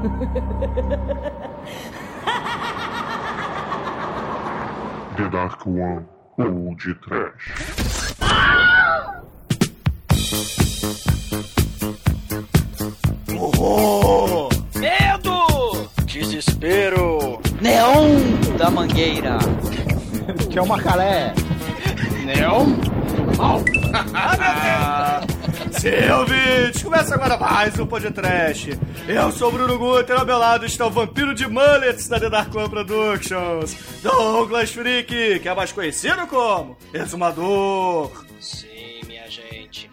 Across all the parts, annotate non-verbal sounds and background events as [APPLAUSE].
[LAUGHS] The Dark One ou de Trash. Horror! Medo! Desespero! Neon da Mangueira. Que é uma calé. Neon? [LAUGHS] Ah, Sim, ouvintes, começa agora mais um podcast. Eu sou o Bruno Guter, ao meu lado está o vampiro de mullets da The Dark One Productions, Douglas Freak, que é mais conhecido como Exumador. Sim.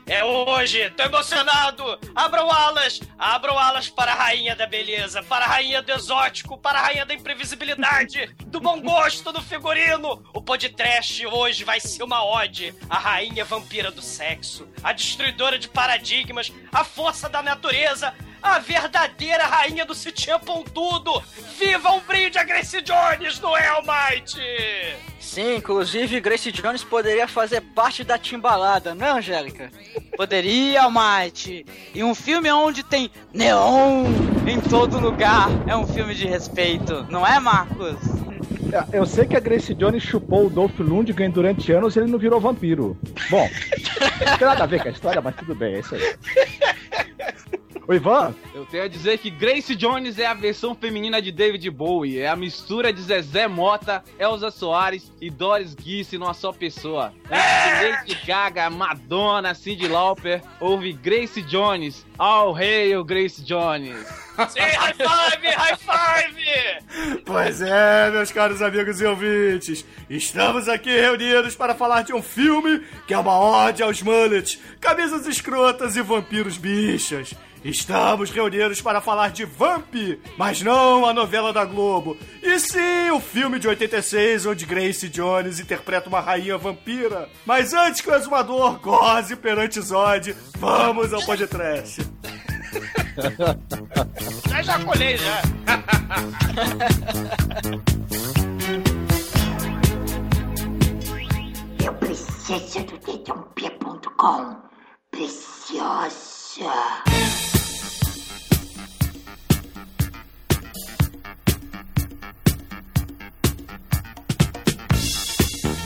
É hoje, tô emocionado! Abram alas! Abram alas para a rainha da beleza, para a rainha do exótico, para a rainha da imprevisibilidade, do bom gosto do figurino! O podcast hoje vai ser uma ode à rainha vampira do sexo, a destruidora de paradigmas, a força da natureza, a verdadeira rainha do sutiã pontudo! Viva o brinde a Grace Jones no Hellmite! Sim, inclusive Grace Jones poderia fazer parte da timbalada, não é, Angélica? Poderia, Almighty. E um filme onde tem neon em todo lugar é um filme de respeito, não é, Marcos? Eu sei que a Grace Jones chupou o Dolph Lundgren durante anos e ele não virou vampiro. Bom, [LAUGHS] não tem nada a ver com a história, mas tudo bem, é isso aí. O Ivan? Eu tenho a dizer que Grace Jones é a versão feminina de David Bowie. É a mistura de Zezé Mota, Elza Soares e Doris Guice numa só pessoa. De Lady Gaga, Madonna, Cyndi Lauper, houve Grace Jones. All hail Grace Jones. Sim, high five, high five! Pois é, meus caros amigos e ouvintes, estamos aqui reunidos para falar de um filme que é uma ode aos mullets, camisas escrotas e vampiros bichas. Estamos reunidos para falar de Vamp, mas não a novela da Globo, e sim o filme de 86 onde Grace Jones interpreta uma rainha vampira. Mas antes que o exumador goze perante Zod, vamos ao podcast. [LAUGHS] já já colhei já. Eu preciso do dedãopia.com. Preciosa.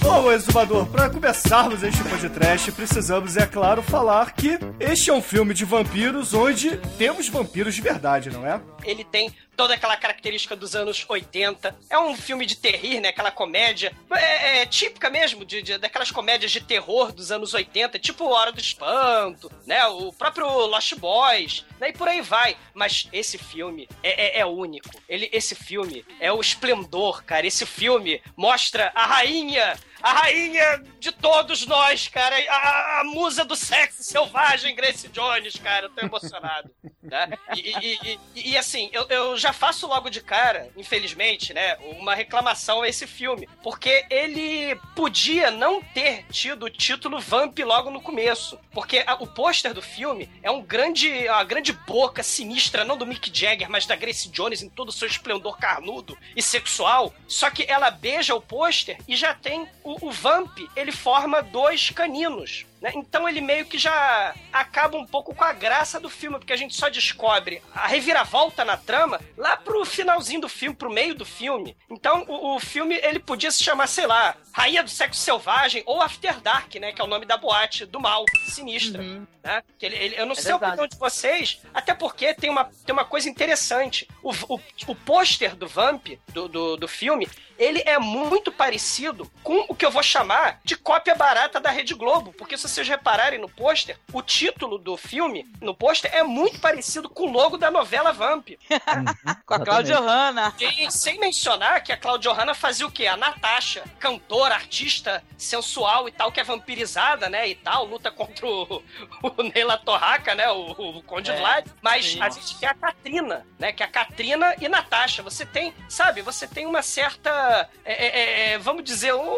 Bom, Exumador, para começarmos este podcast, precisamos, é claro, falar que este é um filme de vampiros onde temos vampiros de verdade, não é? Ele tem toda aquela característica dos anos 80. É um filme de terrir, né? Aquela comédia é, é típica mesmo de, de, daquelas comédias de terror dos anos 80, tipo Hora do Espanto, né? O próprio Lost Boys, né? E por aí vai. Mas esse filme é, é, é único. Ele, esse filme é o esplendor, cara. Esse filme mostra a rainha a rainha de todos nós, cara. A, a, musa do sexo selvagem, Grace Jones, cara. Eu tô emocionado. né? E, e, e, e, assim, eu, eu já faço logo de cara, infelizmente, né, uma reclamação a esse filme. Porque ele podia não ter tido o título Vamp logo no começo. Porque a, o pôster do filme é um grande, uma grande boca sinistra, não do Mick Jagger, mas da Grace Jones em todo o seu esplendor carnudo e sexual. Só que ela beija o pôster e já tem o, o Vamp, ele forma dois caninos. Né? Então ele meio que já acaba um pouco com a graça do filme, porque a gente só descobre a reviravolta na trama lá pro finalzinho do filme, pro meio do filme. Então o, o filme ele podia se chamar, sei lá, Rainha do Sexo Selvagem ou After Dark, né? Que é o nome da boate do mal, sinistra. Uhum. Né? Que ele, ele, eu não é sei verdade. a opinião de vocês, até porque tem uma, tem uma coisa interessante. O, o, o pôster do Vamp, do, do, do filme, ele é muito parecido com o que eu vou chamar de cópia barata da Rede Globo. Porque se vocês repararem no pôster, o título do filme, no pôster, é muito parecido com o logo da novela Vamp. [LAUGHS] com a Cláudia Hanna. E, sem mencionar que a Cláudia Hanna fazia o quê? A Natasha, cantora, artista sensual e tal, que é vampirizada, né? E tal, luta contra o, [LAUGHS] o Neila Torraca, né? O, o Conde é, Vlad. Mas sim. a gente tem a Katrina, né? Que é a Katrina e Natasha. Você tem, sabe, você tem uma certa. É, é, é vamos dizer, um,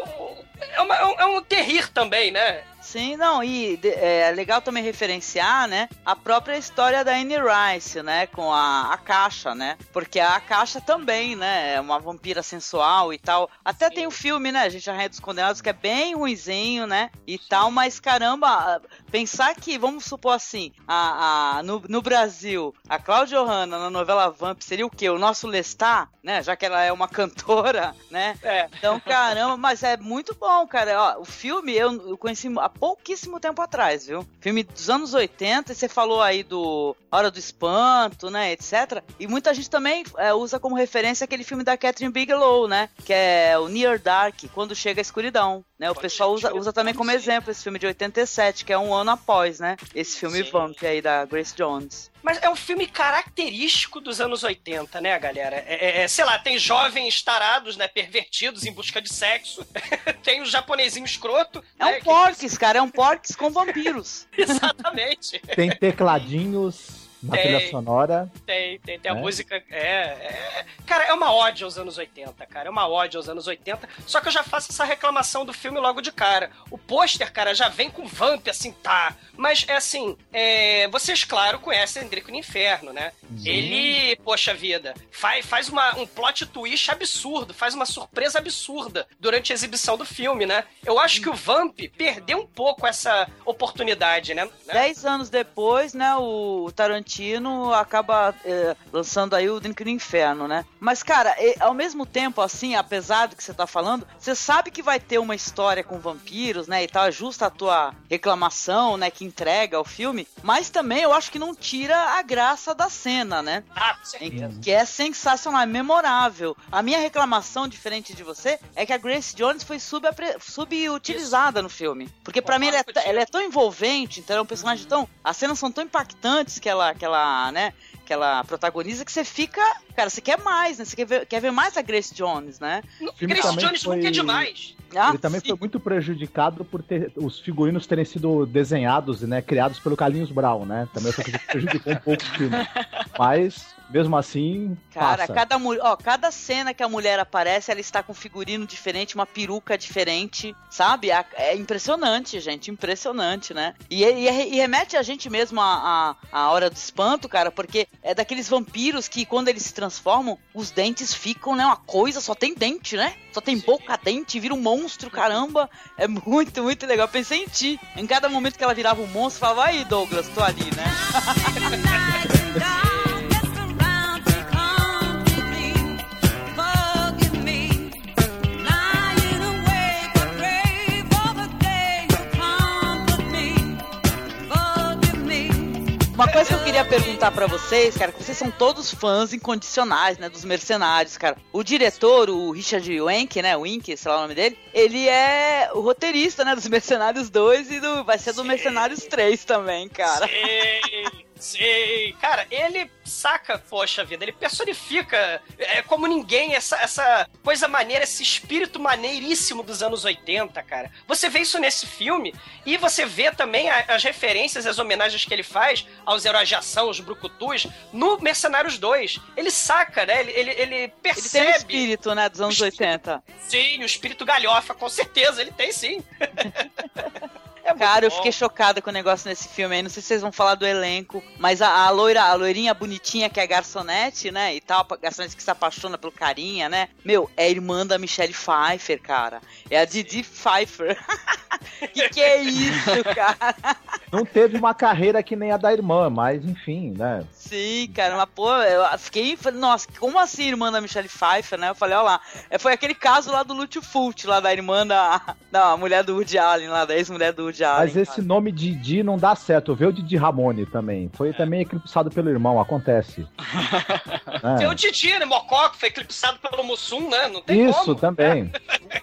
é, uma, é é um terrir também, né? Sim, não, e de- é legal também referenciar, né, a própria história da Anne Rice, né, com a, a Caixa, né, porque a Caixa também, né, é uma vampira sensual e tal. Até tem o filme, né, a gente Arranha dos Condenados, que é bem ruinzinho, né, e tal, mas caramba, pensar que, vamos supor assim, a, a- no, no Brasil, a Cláudia Johanna na novela Vamp seria o quê? O nosso Lestat, né, já que ela é uma [LAUGHS] cantora, né, É. então, caramba, mas é muito bom, cara. Ó, o filme eu, eu conheci há pouquíssimo tempo atrás, viu? Filme dos anos 80, e você falou aí do Hora do Espanto, né, etc. E muita gente também é, usa como referência aquele filme da Catherine Bigelow, né? Que é o Near Dark, Quando Chega a Escuridão. Né? O Pode pessoal usa, usa também como exemplo esse filme de 87, que é um ano após, né? Esse filme Sim. Vamp aí da Grace Jones. Mas é um filme característico dos anos 80, né, galera? É, é- é, sei lá, tem jovens tarados, né, pervertidos em busca de sexo. [LAUGHS] tem o japonesinho escroto. É né, um porques, cara, é um porques com vampiros. que- [LAUGHS] Exatamente. Tem tecladinhos na Tem. trilha sonora. Tem, tem, tem a É. música. É, é. Cara, é uma ódio aos anos 80, cara. É uma ódio aos anos 80. Só que eu já faço essa reclamação do filme logo de cara. O pôster, cara, já vem com vamp, assim, tá. Mas é assim, é, vocês, claro, conhecem Drico no Inferno, né? Ele, poxa vida, faz, faz uma, um plot twist absurdo, faz uma surpresa absurda durante a exibição do filme, né? Eu acho que o Vamp perdeu um pouco essa oportunidade, né? Dez anos depois, né, o Tarantino acaba é, lançando aí o Drink no Inferno, né? Mas, cara, ao mesmo tempo, assim, apesar do que você tá falando, você sabe que vai ter uma história com vampiros, né, e tal, é justa a tua reclamação, né, que entrega o filme, mas também eu acho que não tira a graça da cena, né? Ah, com certeza. Que é sensacional, é memorável. A minha reclamação, diferente de você, é que a Grace Jones foi subapre- subutilizada no filme. Porque pra mim ela é, ela é tão envolvente, então é um personagem tão. As cenas são tão impactantes que ela, que ela, né? Que ela protagoniza que você fica. Cara, você quer mais, né? Você quer ver, quer ver mais a Grace Jones, né? Grace Jones foi- nunca é demais. Ah, ele também sim. foi muito prejudicado por ter os figurinos terem sido desenhados, né, criados pelo Carlinhos Brown, né? Também foi [LAUGHS] prejudicou um pouco o filme. Mas, mesmo assim, Cara, passa. cada, ó, cada cena que a mulher aparece, ela está com um figurino diferente, uma peruca diferente, sabe? É impressionante, gente, impressionante, né? E, e- e remete a gente mesmo à à- à hora do espanto, cara, porque é daqueles vampiros que quando eles se transformam, os dentes ficam, né? Uma coisa, só tem dente, né? Só tem boca, dente, vira um monstro, caramba. É muito, muito legal. Pensei em ti. Em cada momento que ela virava um monstro, falava, aí, Douglas, tô ali, né? Uma coisa que eu queria perguntar pra vocês, cara, que vocês são todos fãs incondicionais, né, dos mercenários, cara. O diretor, o Richard Wenk, né, Wink, sei lá o nome dele, ele é o roteirista, né, dos Mercenários 2 e do, vai ser do Sim. Mercenários 3 também, cara. Sei, sei. Cara, ele saca, poxa vida, ele personifica é, como ninguém essa, essa coisa maneira, esse espírito maneiríssimo dos anos 80, cara. Você vê isso nesse filme e você vê também as referências, as homenagens que ele faz aos heróis de ação, os brucutus, no Mercenários 2. Ele saca, né? Ele, ele, ele Ele tem percebe. o espírito, né, dos anos 80. Sim, o espírito galhofa, com certeza, ele tem sim. [LAUGHS] É Cara, eu fiquei chocada com o negócio nesse filme aí. Não sei se vocês vão falar do elenco, mas a, a loira, a loirinha bonitinha que é a garçonete, né? E tal, a garçonete que se apaixona pelo carinha, né? Meu, é irmã da Michelle Pfeiffer, cara. É a Didi Pfeiffer. [LAUGHS] que que é isso, cara? Não teve uma carreira que nem a da irmã, mas enfim, né? Sim, cara, mas pô, eu fiquei. falei, Nossa, como assim, irmã da Michelle Pfeiffer, né? Eu falei, ó lá. É, Foi aquele caso lá do Lúcio Fult, lá da irmã da. Da mulher do Woody Allen, lá, da ex-mulher do Woody Allen. Mas esse nome Didi não dá certo. Vê o Didi Ramone também. Foi também eclipsado pelo irmão, acontece. [LAUGHS] Tem É. o Didi, né? Mococo, foi eclipsado pelo Mussum, né? Não tem Isso como. também.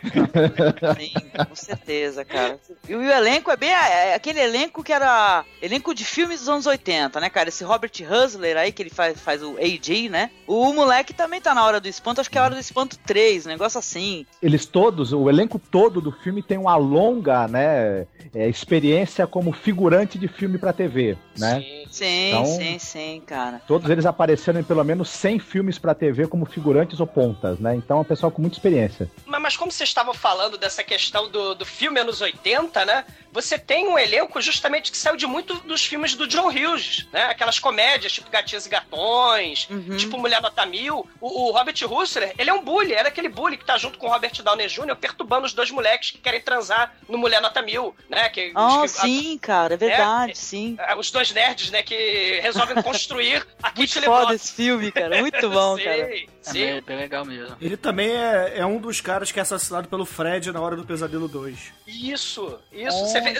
[LAUGHS] Sim, com certeza, cara. E o elenco é bem é aquele elenco que era elenco de filmes dos anos 80, né, cara? Esse Robert Husler aí, que ele faz, faz o AJ, né? O moleque também tá na Hora do Espanto, acho que é a Hora do Espanto 3, um negócio assim. Eles todos, o elenco todo do filme tem uma longa, né, é, experiência como figurante de filme pra TV, né? Sim, Sim, Então- sim, sim, cara. Todos eles apareceram em pelo menos 100 filmes pra TV como figurantes ou pontas, né? Então é um pessoal com muita experiência. Mas, mas como vocês estavam falando dessa questão do, do filme anos 80, né? Você tem um elenco justamente que saiu de muito dos filmes do John Hughes, né? Aquelas comédias, tipo Gatinhas e Gatões, Uhum. tipo Mulher Nota Mil. O, o Robert Russler, ele é um bully, era aquele bully que tá junto com o Robert Downey Jr. perturbando os dois moleques que querem transar no Mulher Nota Mil, né? Que, Ah, que- sim, cara, é verdade, sim. a- os dois nerds, né? Que resolvem construir [LAUGHS] a Muito Kit foda LeBrock. esse filme, cara. Muito [LAUGHS] bom, cara. Sim, É bem legal mesmo. Ele também é, é um dos caras que é assassinado pelo Fred na hora do Pesadelo 2. Isso, isso. Você vê,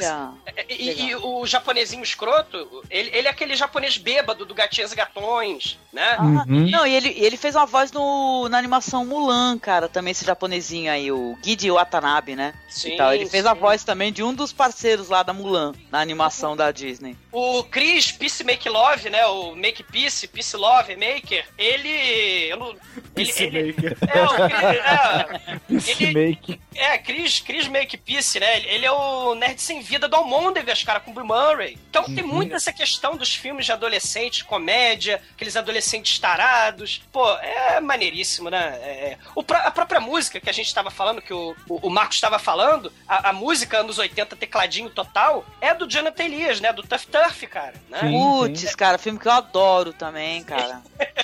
e, e o japonesinho escroto, ele, ele é aquele japonês bêbado do Gatinhas e Gatões, né? Ah, Não, e ele, ele fez uma voz no, na animação Mulan, cara, também esse japonesinho aí, o Gidi Watanabe, né? Sim, e tal. Ele fez a voz também de um dos parceiros lá da Mulan, na animação da Disney. O Chris Peace Make Love, né? O Make Peace, Peace Love Maker, ele. Eu não, ele, [LAUGHS] ele Peacemaker. é, o Chris, é, ele, Make. é, Chris, Chris Make Peace, né? Ele- é o nerd sem vida do Almôndegas, cara, com o Bill Murray. Então tem muito essa questão dos filmes de adolescente, comédia, aqueles adolescentes tarados. Pô, é maneiríssimo, né? É, o a própria música que a gente tava falando, que o, o, o Marcos estava falando, a, a música anos 80, tecladinho total, é do Jonathan Elias, né? Do Tough Turf, cara. Né? Putz, cara, filme que eu adoro também, cara. [LAUGHS]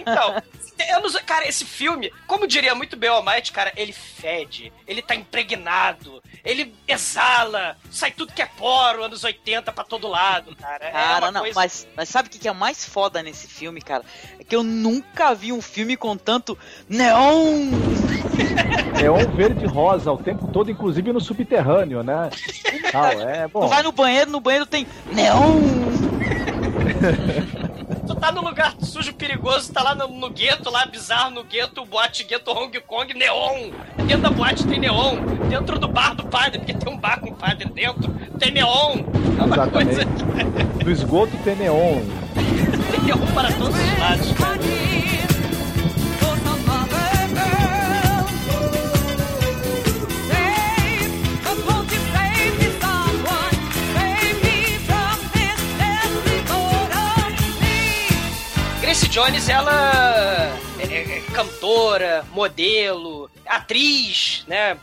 Então, [LAUGHS] eu não sei- cara, esse filme, como diria muito bem o Almighty, cara, ele fede, ele tá impregnado, ele exala, sai tudo que é poro, anos 80 pra todo lado, cara. é Cara, uma não, coisa... mas, mas sabe o que que é mais foda nesse filme, cara? É que eu nunca vi um filme com tanto neon. [LAUGHS] É um verde e rosa o tempo todo, inclusive no subterrâneo, né? Tal, é Tu bom. vai no banheiro, no banheiro tem neon. [LAUGHS] Tá num lugar sujo, perigoso, tá lá no, no gueto, lá bizarro, no gueto, boate gueto Hong Kong, neon. Dentro da boate tem neon. Dentro do bar do padre, porque tem um bar com o padre dentro, tem neon. É uma Exatamente. coisa... No esgoto tem neon. [LAUGHS] Tem neon para todos os lados, Jones, ela é, é cantora, modelo, atriz, né?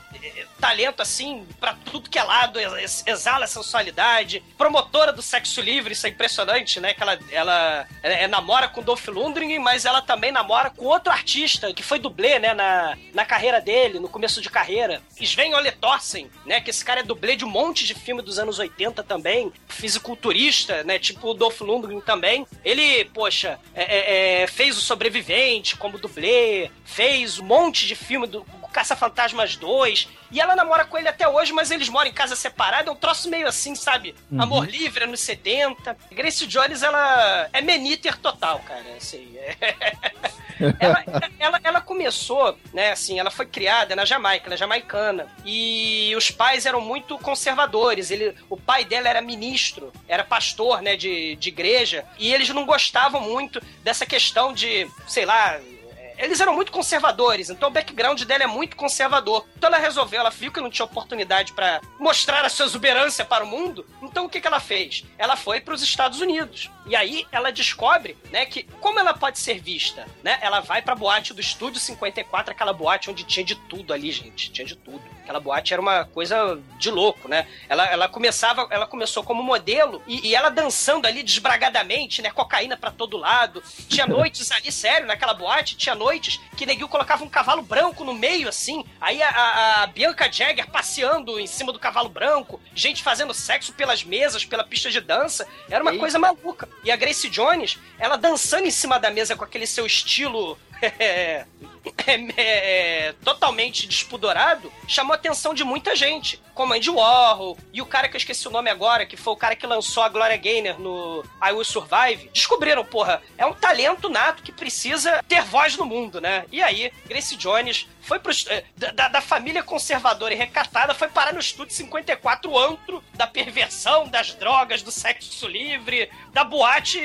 Talento assim pra tudo que é lado, ex- exala sensualidade, promotora do sexo livre, isso é impressionante, né? Que ela, ela é, namora com Dolph Lundgren, mas ela também namora com outro artista que foi dublê, né? Na, na carreira dele, no começo de carreira, Sven Ole Thorsen, né? Que esse cara é dublê de um monte de filme dos anos 80 também, fisiculturista, né? Tipo o Dolph Lundgren também. Ele, poxa, é- é- é, fez o Sobrevivente como dublê, fez um monte de filme do Caça-Fantasmas 2, e ela namora com ele até hoje, mas eles moram em casa separada, é um troço meio assim, sabe? Amor livre, anos 70. Grace Jones, ela é meniter total, cara, assim. [LAUGHS] ela, ela, ela começou, né, assim, ela foi criada na Jamaica, ela é jamaicana, e os pais eram muito conservadores, ele, o pai dela era ministro, era pastor, né, de, de igreja, e eles não gostavam muito dessa questão de, sei lá, eles eram muito conservadores, então o background dela é muito conservador. Então ela resolveu, ela viu que não tinha oportunidade pra mostrar a sua exuberância para o mundo. Então o que, que ela fez? Ela foi para os Estados Unidos. E aí ela descobre, né, que como ela pode ser vista, né? Ela vai pra boate do Estúdio 54, aquela boate onde tinha de tudo ali, gente, tinha de tudo. Aquela boate era uma coisa de louco, né? Ela, ela começava, ela começou como modelo e, e ela dançando ali desbragadamente, né? Cocaína pra todo lado. Tinha [LAUGHS] noites ali, sério, naquela boate, tinha noites que neguinho colocava um cavalo branco no meio, assim. Aí a, a- a Bianca Jagger passeando em cima do cavalo branco, gente fazendo sexo pelas mesas, pela pista de dança. Era uma Eita. coisa maluca. E a Grace Jones, ela dançando em cima da mesa com aquele seu estilo. É, é, é, totalmente despudorado, chamou a atenção de muita gente, como Andy Warhol e o cara que eu esqueci o nome agora, que foi o cara que lançou a Gloria Gaynor no I Will Survive. Descobriram, porra, é um talento nato que precisa ter voz no mundo, né? E aí, Grace Jones foi pro, eh, da- da família conservadora e recatada, foi parar no estúdio 54 antro da perversão, das drogas, do sexo livre, da boate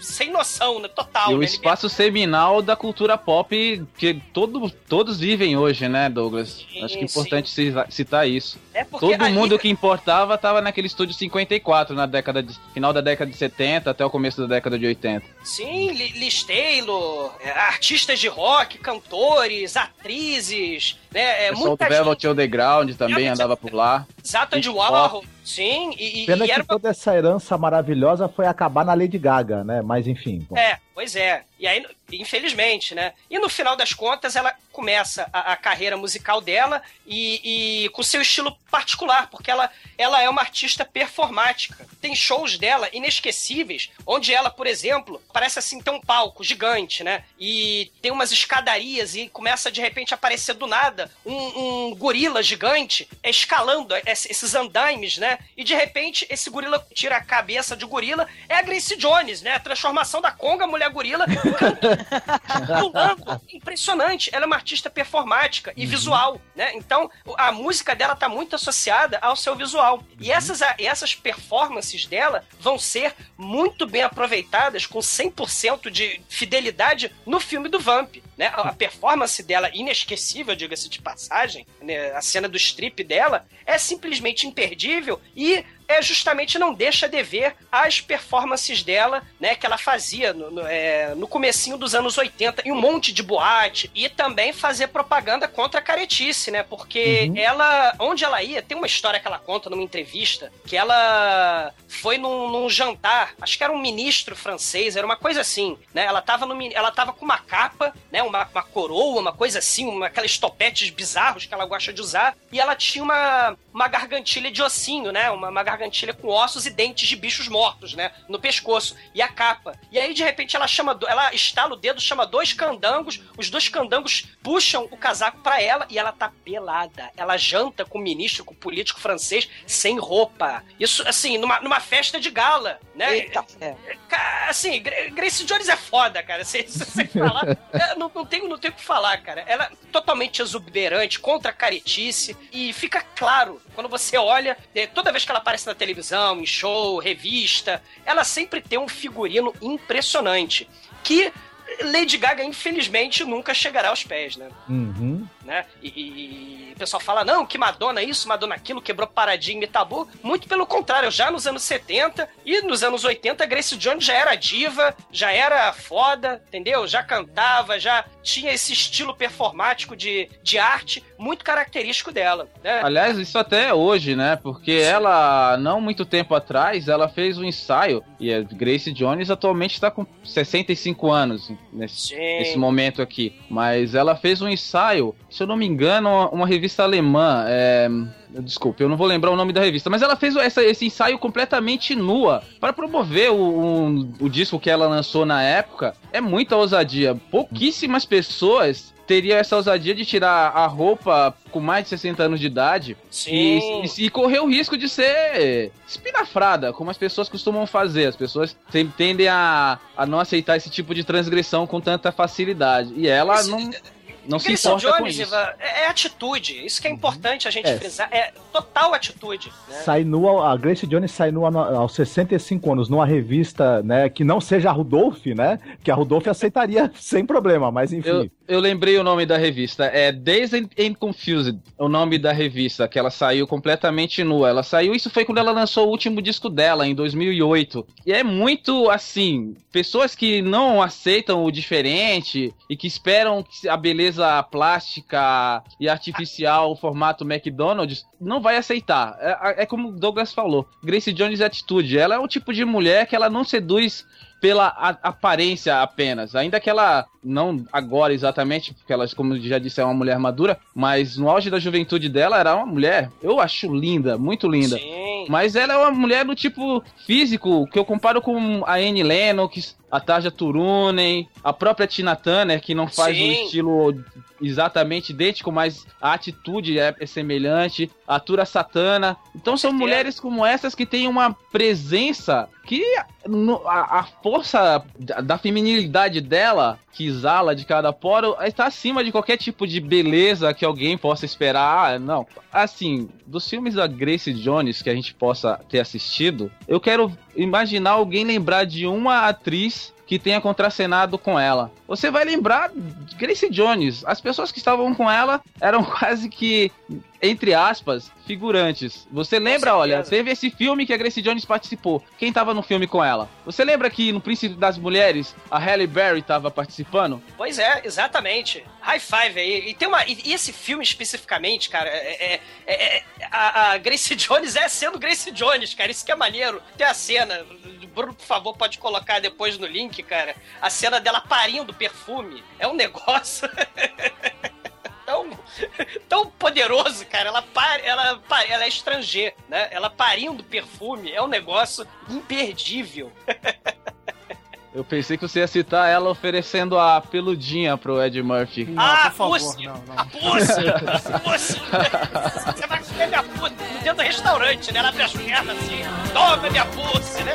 sem noção, né? Total, E o né? espaço seminal da cultura pop que que todo, todos vivem hoje, né, Douglas? Sim, Acho que é importante sim. citar isso. É todo ali... mundo que importava estava naquele estúdio 54, na década de, final da década de 70 até o começo da década de 80. Sim, Liz Taylor, é, artistas de rock, cantores, atrizes, né? É, o pessoal do Velvet Underground também andava por lá. Exato, de Warhol. Sim, e, Pena e que toda essa herança maravilhosa foi acabar na Lady Gaga, né? Mas enfim. Bom. É, pois é. E aí, infelizmente, né? E no final das contas, ela começa a, a carreira musical dela e, e, com seu estilo particular, porque ela, ela é uma artista performática. Tem shows dela inesquecíveis, onde ela, por exemplo, parece assim ter um palco gigante, né? E tem umas escadarias e começa de repente a aparecer do nada um, um gorila gigante escalando esses andaimes, né? E de repente esse gorila tira a cabeça de gorila, é a Grace Jones, né? A transformação da Conga, mulher gorila, pulando. Impressionante. Ela é uma artista performática e uhum. visual, né? Então, a música dela tá muito associada ao seu visual. E uhum. essas, essas performances dela vão ser muito bem aproveitadas com 100% de fidelidade no filme do Vamp, né? A performance dela inesquecível, diga-se de passagem, né? a cena do strip dela é simplesmente imperdível e é justamente não deixa de ver as performances dela, né, que ela fazia no, no, é, no comecinho dos anos 80 em um monte de boate e também fazer propaganda contra a caretice, né, porque uhum. ela, onde ela ia, tem uma história que ela conta numa entrevista, que ela foi num, num jantar, acho que era um ministro francês, era uma coisa assim, né, ela tava, no, ela tava com uma capa, né, uma, uma coroa, uma coisa assim, uma, aqueles topetes bizarros que ela gosta de usar, e ela tinha uma, uma gargantilha de ossinho, né, uma, uma gargantilha com ossos e dentes de bichos mortos, né? No pescoço. E a capa. E aí, de repente, ela chama. Ela estala o dedo, chama dois candangos. Os dois candangos puxam o casaco para ela e ela tá pelada. Ela janta com o ministro, com o político francês, sem roupa. Isso, assim, numa, numa festa de gala, né? Eita, é. Assim, Grace Jones é foda, cara. Sem, sem falar. Não, não, tenho, o que falar, cara. Ela é totalmente exuberante, contra a caretice. E fica claro, quando você olha, é, toda vez que ela aparece na televisão, em show, revista, ela sempre tem um figurino impressionante. Que Lady Gaga, infelizmente, nunca chegará aos pés, né? Uhum. Né? E, e, o pessoal fala, não, que Madonna isso, Madonna aquilo, quebrou paradigma e tabu. Muito pelo contrário, já nos anos 70 e nos anos 80, Grace Jones já era diva, já era foda, entendeu? Já cantava, já tinha esse estilo performático de, de arte muito característico dela. Né? Aliás, isso até hoje, né? Porque Sim. ela, não muito tempo atrás, ela fez um ensaio, e a Grace Jones atualmente está com 65 anos nesse, nesse momento aqui. Mas ela fez um ensaio, se eu não me engano, uma, uma revista alemã. É, Desculpe, eu não vou lembrar o nome da revista, mas ela fez essa, esse ensaio completamente nua para promover o, o disco que ela lançou na época. É muita ousadia. Pouquíssimas pessoas teria essa ousadia de tirar a roupa com mais de 60 anos de idade e, e, e, correr o risco de ser espinafrada, como as pessoas costumam fazer. As pessoas tendem a, a não aceitar esse tipo de transgressão com tanta facilidade. E ela não não se importa Jones, com isso. É, é, atitude. Isso que é uhum. importante a gente é. frisar. É total atitude. Né? Sai nua, a Grace Jones sai nua aos 65 anos numa revista, né, que não seja a Rudolph, né? Que a Rudolph aceitaria [LAUGHS] sem problema, mas enfim. Eu, eu lembrei o nome da revista. É Dazed and Confused, o nome da revista, que ela saiu completamente nua. Ela saiu, isso foi quando ela lançou o último disco dela, em 2008. E é muito assim, pessoas que não aceitam o diferente e que esperam a beleza beleza plástica e artificial, o formato McDonald's, não vai aceitar. É, é como o Douglas falou. Grace Jones é atitude. Ela é o tipo de mulher que ela não seduz pela aparência apenas. Ainda que ela, não agora exatamente, porque ela, como já disse, é uma mulher madura, mas no auge da juventude dela era uma mulher, eu acho linda, muito linda. Sim. Mas ela é uma mulher do tipo físico, que eu comparo com a Anne Lennox, a Tarja Turunen, a própria Tina Turner, que não faz Sim. um estilo exatamente idêntico, mas a atitude é, é semelhante, a Tura Satana. Então são mulheres como essas que têm uma presença que a, a, força da, da, feminilidade dela, que exala de cada poro, está acima de qualquer tipo de beleza que alguém possa esperar. Ah, não. Assim, dos filmes da Grace Jones que a gente possa ter assistido, eu quero imaginar alguém lembrar de uma atriz que tenha contracenado com ela. Você vai lembrar Grace Jones. As pessoas que estavam com ela eram [LAUGHS] quase que entre aspas, figurantes. Você lembra, olha, teve esse filme que a Grace Jones participou. Quem tava no filme com ela? Você lembra que no Príncipe das Mulheres a Halle Berry tava participando? Pois é, exatamente. High five aí. E tem uma. E, esse filme especificamente, cara, é, é, é, é a, a, Grace [LAUGHS] Jones é sendo Grace Jones, cara. Isso que é maneiro. Tem a cena. Bruno, por favor, pode colocar depois no link, cara. A cena dela parindo perfume. É um negócio. [LAUGHS] tão, tão poderoso, cara. Ela, par, ela, ela é estrangeira, né? Ela parindo perfume é um negócio imperdível. [LAUGHS] Eu pensei que você ia citar ela oferecendo a peludinha pro Ed Murphy. Não, ah, por favor, pussy, não, não. A pussy! pussy! Você vai comer minha pussy dentro do restaurante, né? Ela abre as pernas assim, toma minha pussy, né?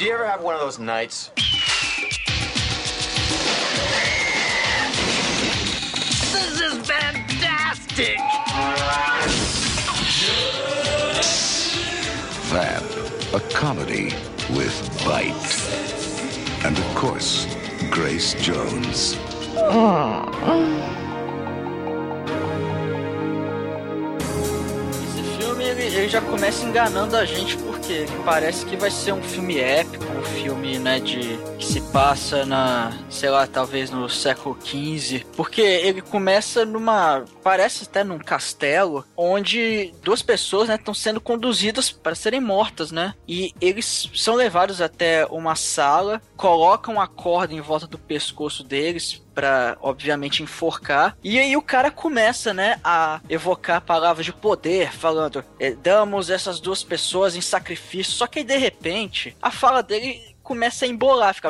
Did you ever have one of those nights? This is fantastic! That, a comedy with bite. And of course, Grace Jones. Ele, ele já começa enganando a gente porque parece que vai ser um filme épico, um filme né de que se passa na, sei lá, talvez no século XV, porque ele começa numa, parece até num castelo, onde duas pessoas, né, estão sendo conduzidas para serem mortas, né? E eles são levados até uma sala, colocam a corda em volta do pescoço deles para obviamente enforcar. E aí o cara começa, né, a evocar palavras de poder, falando: eh, "Damos essas duas pessoas em sacrifício". Só que aí, de repente, a fala dele começa a embolar, fica.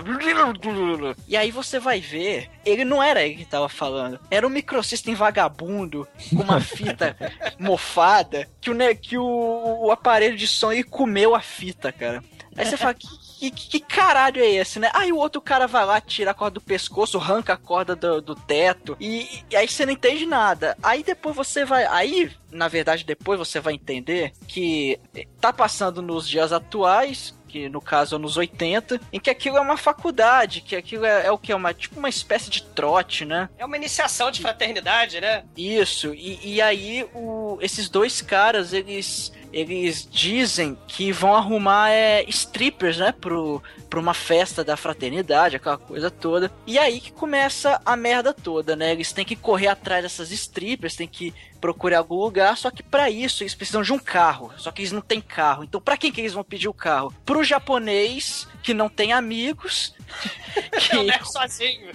E aí você vai ver, ele não era ele que tava falando. Era um microsystem vagabundo, com uma fita [LAUGHS] mofada, que, o, que o, o aparelho de som ele comeu a fita, cara. Aí você fala, que, que, que, caralho é esse, né? Aí o outro cara vai lá, tira a corda do pescoço, arranca a corda do, do teto, e, e, aí você não entende nada. Aí depois você vai. Aí, na verdade, depois você vai entender que tá passando nos dias atuais, que no caso é nos 80, em que aquilo é uma faculdade, que aquilo é, é o que? É uma, tipo uma espécie de trote, né? É uma iniciação de fraternidade, né? Isso, e, e aí o, esses dois caras, eles eles dizem que vão arrumar é, strippers, né, pro, pra uma festa da fraternidade, aquela coisa toda. E aí que começa a merda toda, né? Eles têm que correr atrás dessas strippers, têm que procurar algum lugar, só que para isso eles precisam de um carro. Só que eles não têm carro. Então, para quem que eles vão pedir o carro? Pro japonês que não tem amigos. [LAUGHS] que é sozinho.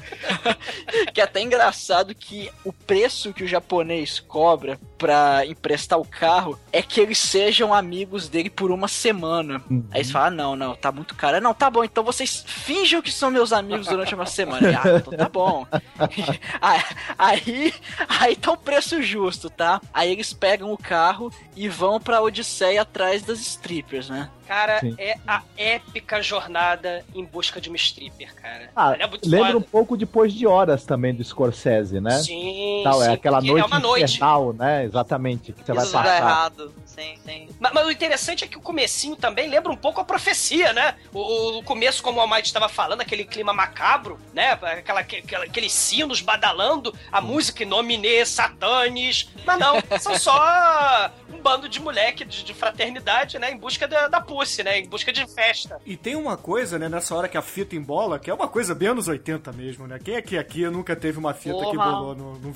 [LAUGHS] que é até engraçado que o preço que o japonês cobra para emprestar o carro é que eles sejam amigos dele por uma semana. Uhum. Aí eles falam: ah, não, não, tá muito caro. Não, tá bom, então vocês finjam que são meus amigos durante uma semana. ah, então tá bom. [LAUGHS] aí, aí tá o preço justo, tá? Aí eles pegam o carro e vão pra Odisseia atrás das strippers, né? Cara, Sim. é a épica jornada em busca de uma stripper, cara. Ah, é lembra foda. um pouco depois de horas também do Scorsese, né? Sim, Tal, é sim, aquela noite é uma noite. né? Exatamente, que você Isso vai passar. errado. Sim, sim. Mas, mas, o interessante é que o comecinho também lembra um pouco a profecia, né? O, o começo, como o Almighty estava falando, aquele clima macabro, né? Aquela, aquela, aqueles sinos badalando, a música Inomine, Satanes. [LAUGHS] Mas não, são só um bando de moleque de, de fraternidade, né? Em busca da, da pussy, né? Em busca de festa. E tem uma coisa, né, nessa hora que a fita embola, que é uma coisa bem anos 80 mesmo, né? Quem é que aqui nunca teve uma fita Porra. que bolou no, no,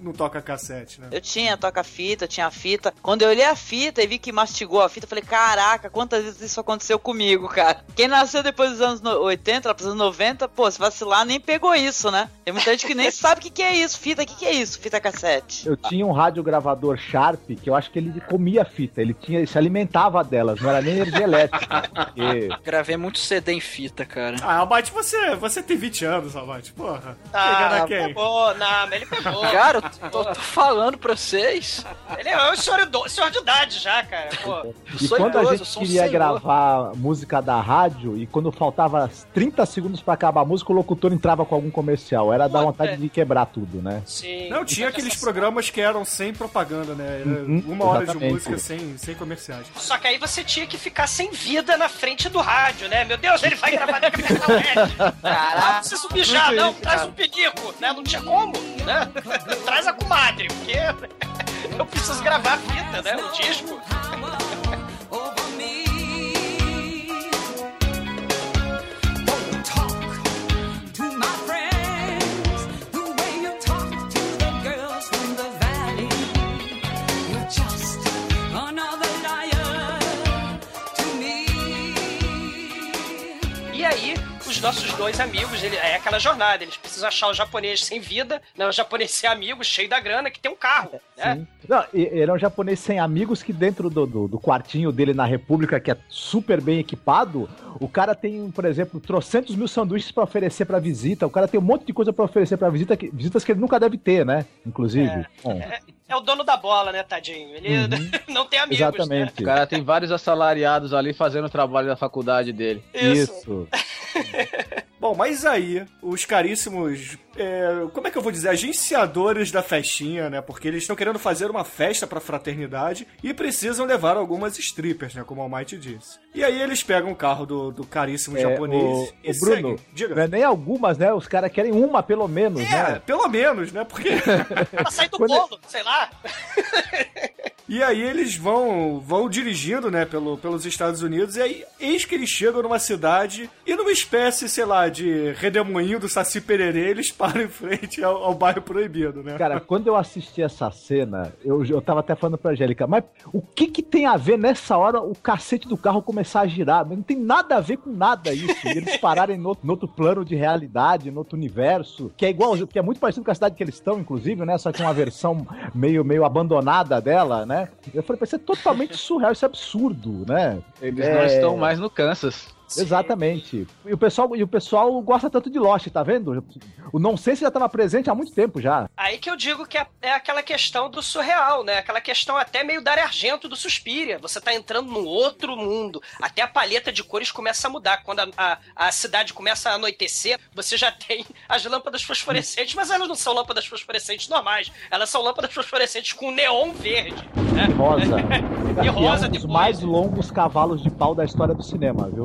no não toca cassete, né? Eu tinha toca-fita, eu tinha a fita. Quando eu olhei a fita e vi que mastigou a fita, eu falei, caraca, quantas vezes isso aconteceu comigo, cara? Quem nasceu depois dos anos 80, lá pros anos 90, pô, se vacilar, nem pegou isso, né? Tem muita gente que nem [LAUGHS] sabe o que, que é isso. Fita, o que, que é isso? Fita cassete. Eu tinha um radiogravador Sharp que eu acho que ele comia fita, ele tinha, ele se alimentava delas, não era nem energia elétrica. Porque... [LAUGHS] Gravei muito CD em fita, cara. Ah, Albate, você, você tem 20 anos, Albate, porra. Ah, Pegando quem? pegou, não, mas ele pegou. Cara, eu [LAUGHS] tô, tô falando pra vocês. Ele é um senhor, do- senhor de idade já, cara. Pô. E quando a idoso, gente eu sou um queria senhor. gravar música da rádio e quando faltava 30 segundos pra acabar a música, o locutor entrava com algum comercial. Era dar vontade de quebrar tudo, né? Sim. Não, tinha aqueles programas que eram sem propaganda, né? Era Uhum, uma hora de exatamente. música sem, sem comerciais. Só que aí você tinha que ficar sem vida na frente do rádio, né? Meu Deus, ele vai gravar na da web. Não preciso mijar, não. Traz um pinico, né? Não tinha como, né? Traz [LAUGHS] a comadre, porque [LAUGHS] eu preciso gravar a fita, né? O disco. E aí, os nossos dois amigos, ele, é aquela jornada, eles achar o japonês sem vida, né? O japonês sem amigo, cheio da grana, que tem um carro, né? Sim. Não, ele é um japonês sem amigos que dentro do, do, do quartinho dele na República, que é super bem equipado, o cara tem, por exemplo, trocentos mil sanduíches pra oferecer pra visita, o cara tem um monte de coisa pra oferecer pra visita, que, visitas que ele nunca deve ter, né? Inclusive. Bom, É o dono da bola, né, tadinho? Ele [LAUGHS] não tem amigos, exatamente. O cara tem vários assalariados ali fazendo o trabalho da faculdade dele. Isso. [LAUGHS] Bom, mas aí, os caríssimos. é, como é que eu vou dizer? Agenciadores da festinha, né? Porque eles estão querendo fazer uma festa pra fraternidade e precisam levar algumas strippers, né? Como o Almighty disse. E aí eles pegam o carro do, do caríssimo É, japonês o, e o Bruno, seguem. Diga. não é nem algumas, né? Os caras querem uma, pelo menos, É, né? pelo menos, né? Porque. Pra sair do [LAUGHS] Quando- bolo, sei lá. [LAUGHS] E aí eles vão vão dirigindo, né, pelo, pelos Estados Unidos, e aí eis que eles chegam numa cidade e numa espécie, sei lá, de redemoinho do Saci Pererê, eles [LAUGHS] param em frente ao, ao bairro proibido, né? Cara, quando eu assisti essa cena, eu, eu tava até falando pra Angélica, mas o que que tem a ver nessa hora o cacete do carro começar a girar? Não tem nada a ver com nada isso. Eles pararem no, no outro plano de realidade, no outro universo, que é igual, que é muito parecido com a cidade que eles estão, inclusive, né? Só que uma versão meio, meio abandonada dela, né? Eu falei, isso é totalmente surreal, isso é absurdo, né? Eles É. não estão mais no Kansas. Exatamente. E o pessoal, e o pessoal gosta tanto de Lost, tá vendo? O nonsense já estava presente há muito tempo já. Aí que eu digo que é, é aquela questão do surreal, né? Aquela questão até meio Dario Argento do Suspiria. Você tá entrando num outro mundo. Até a paleta de cores começa a mudar. Quando a, a, a cidade começa a anoitecer, você já tem [LAUGHS] as lâmpadas fosforescentes, mas elas não são lâmpadas fosforescentes normais. Elas são lâmpadas fosforescentes com neon verde. Né? Rosa. [LAUGHS] E rosa é um dos depois. mais longos cavalos de pau da história do cinema, viu?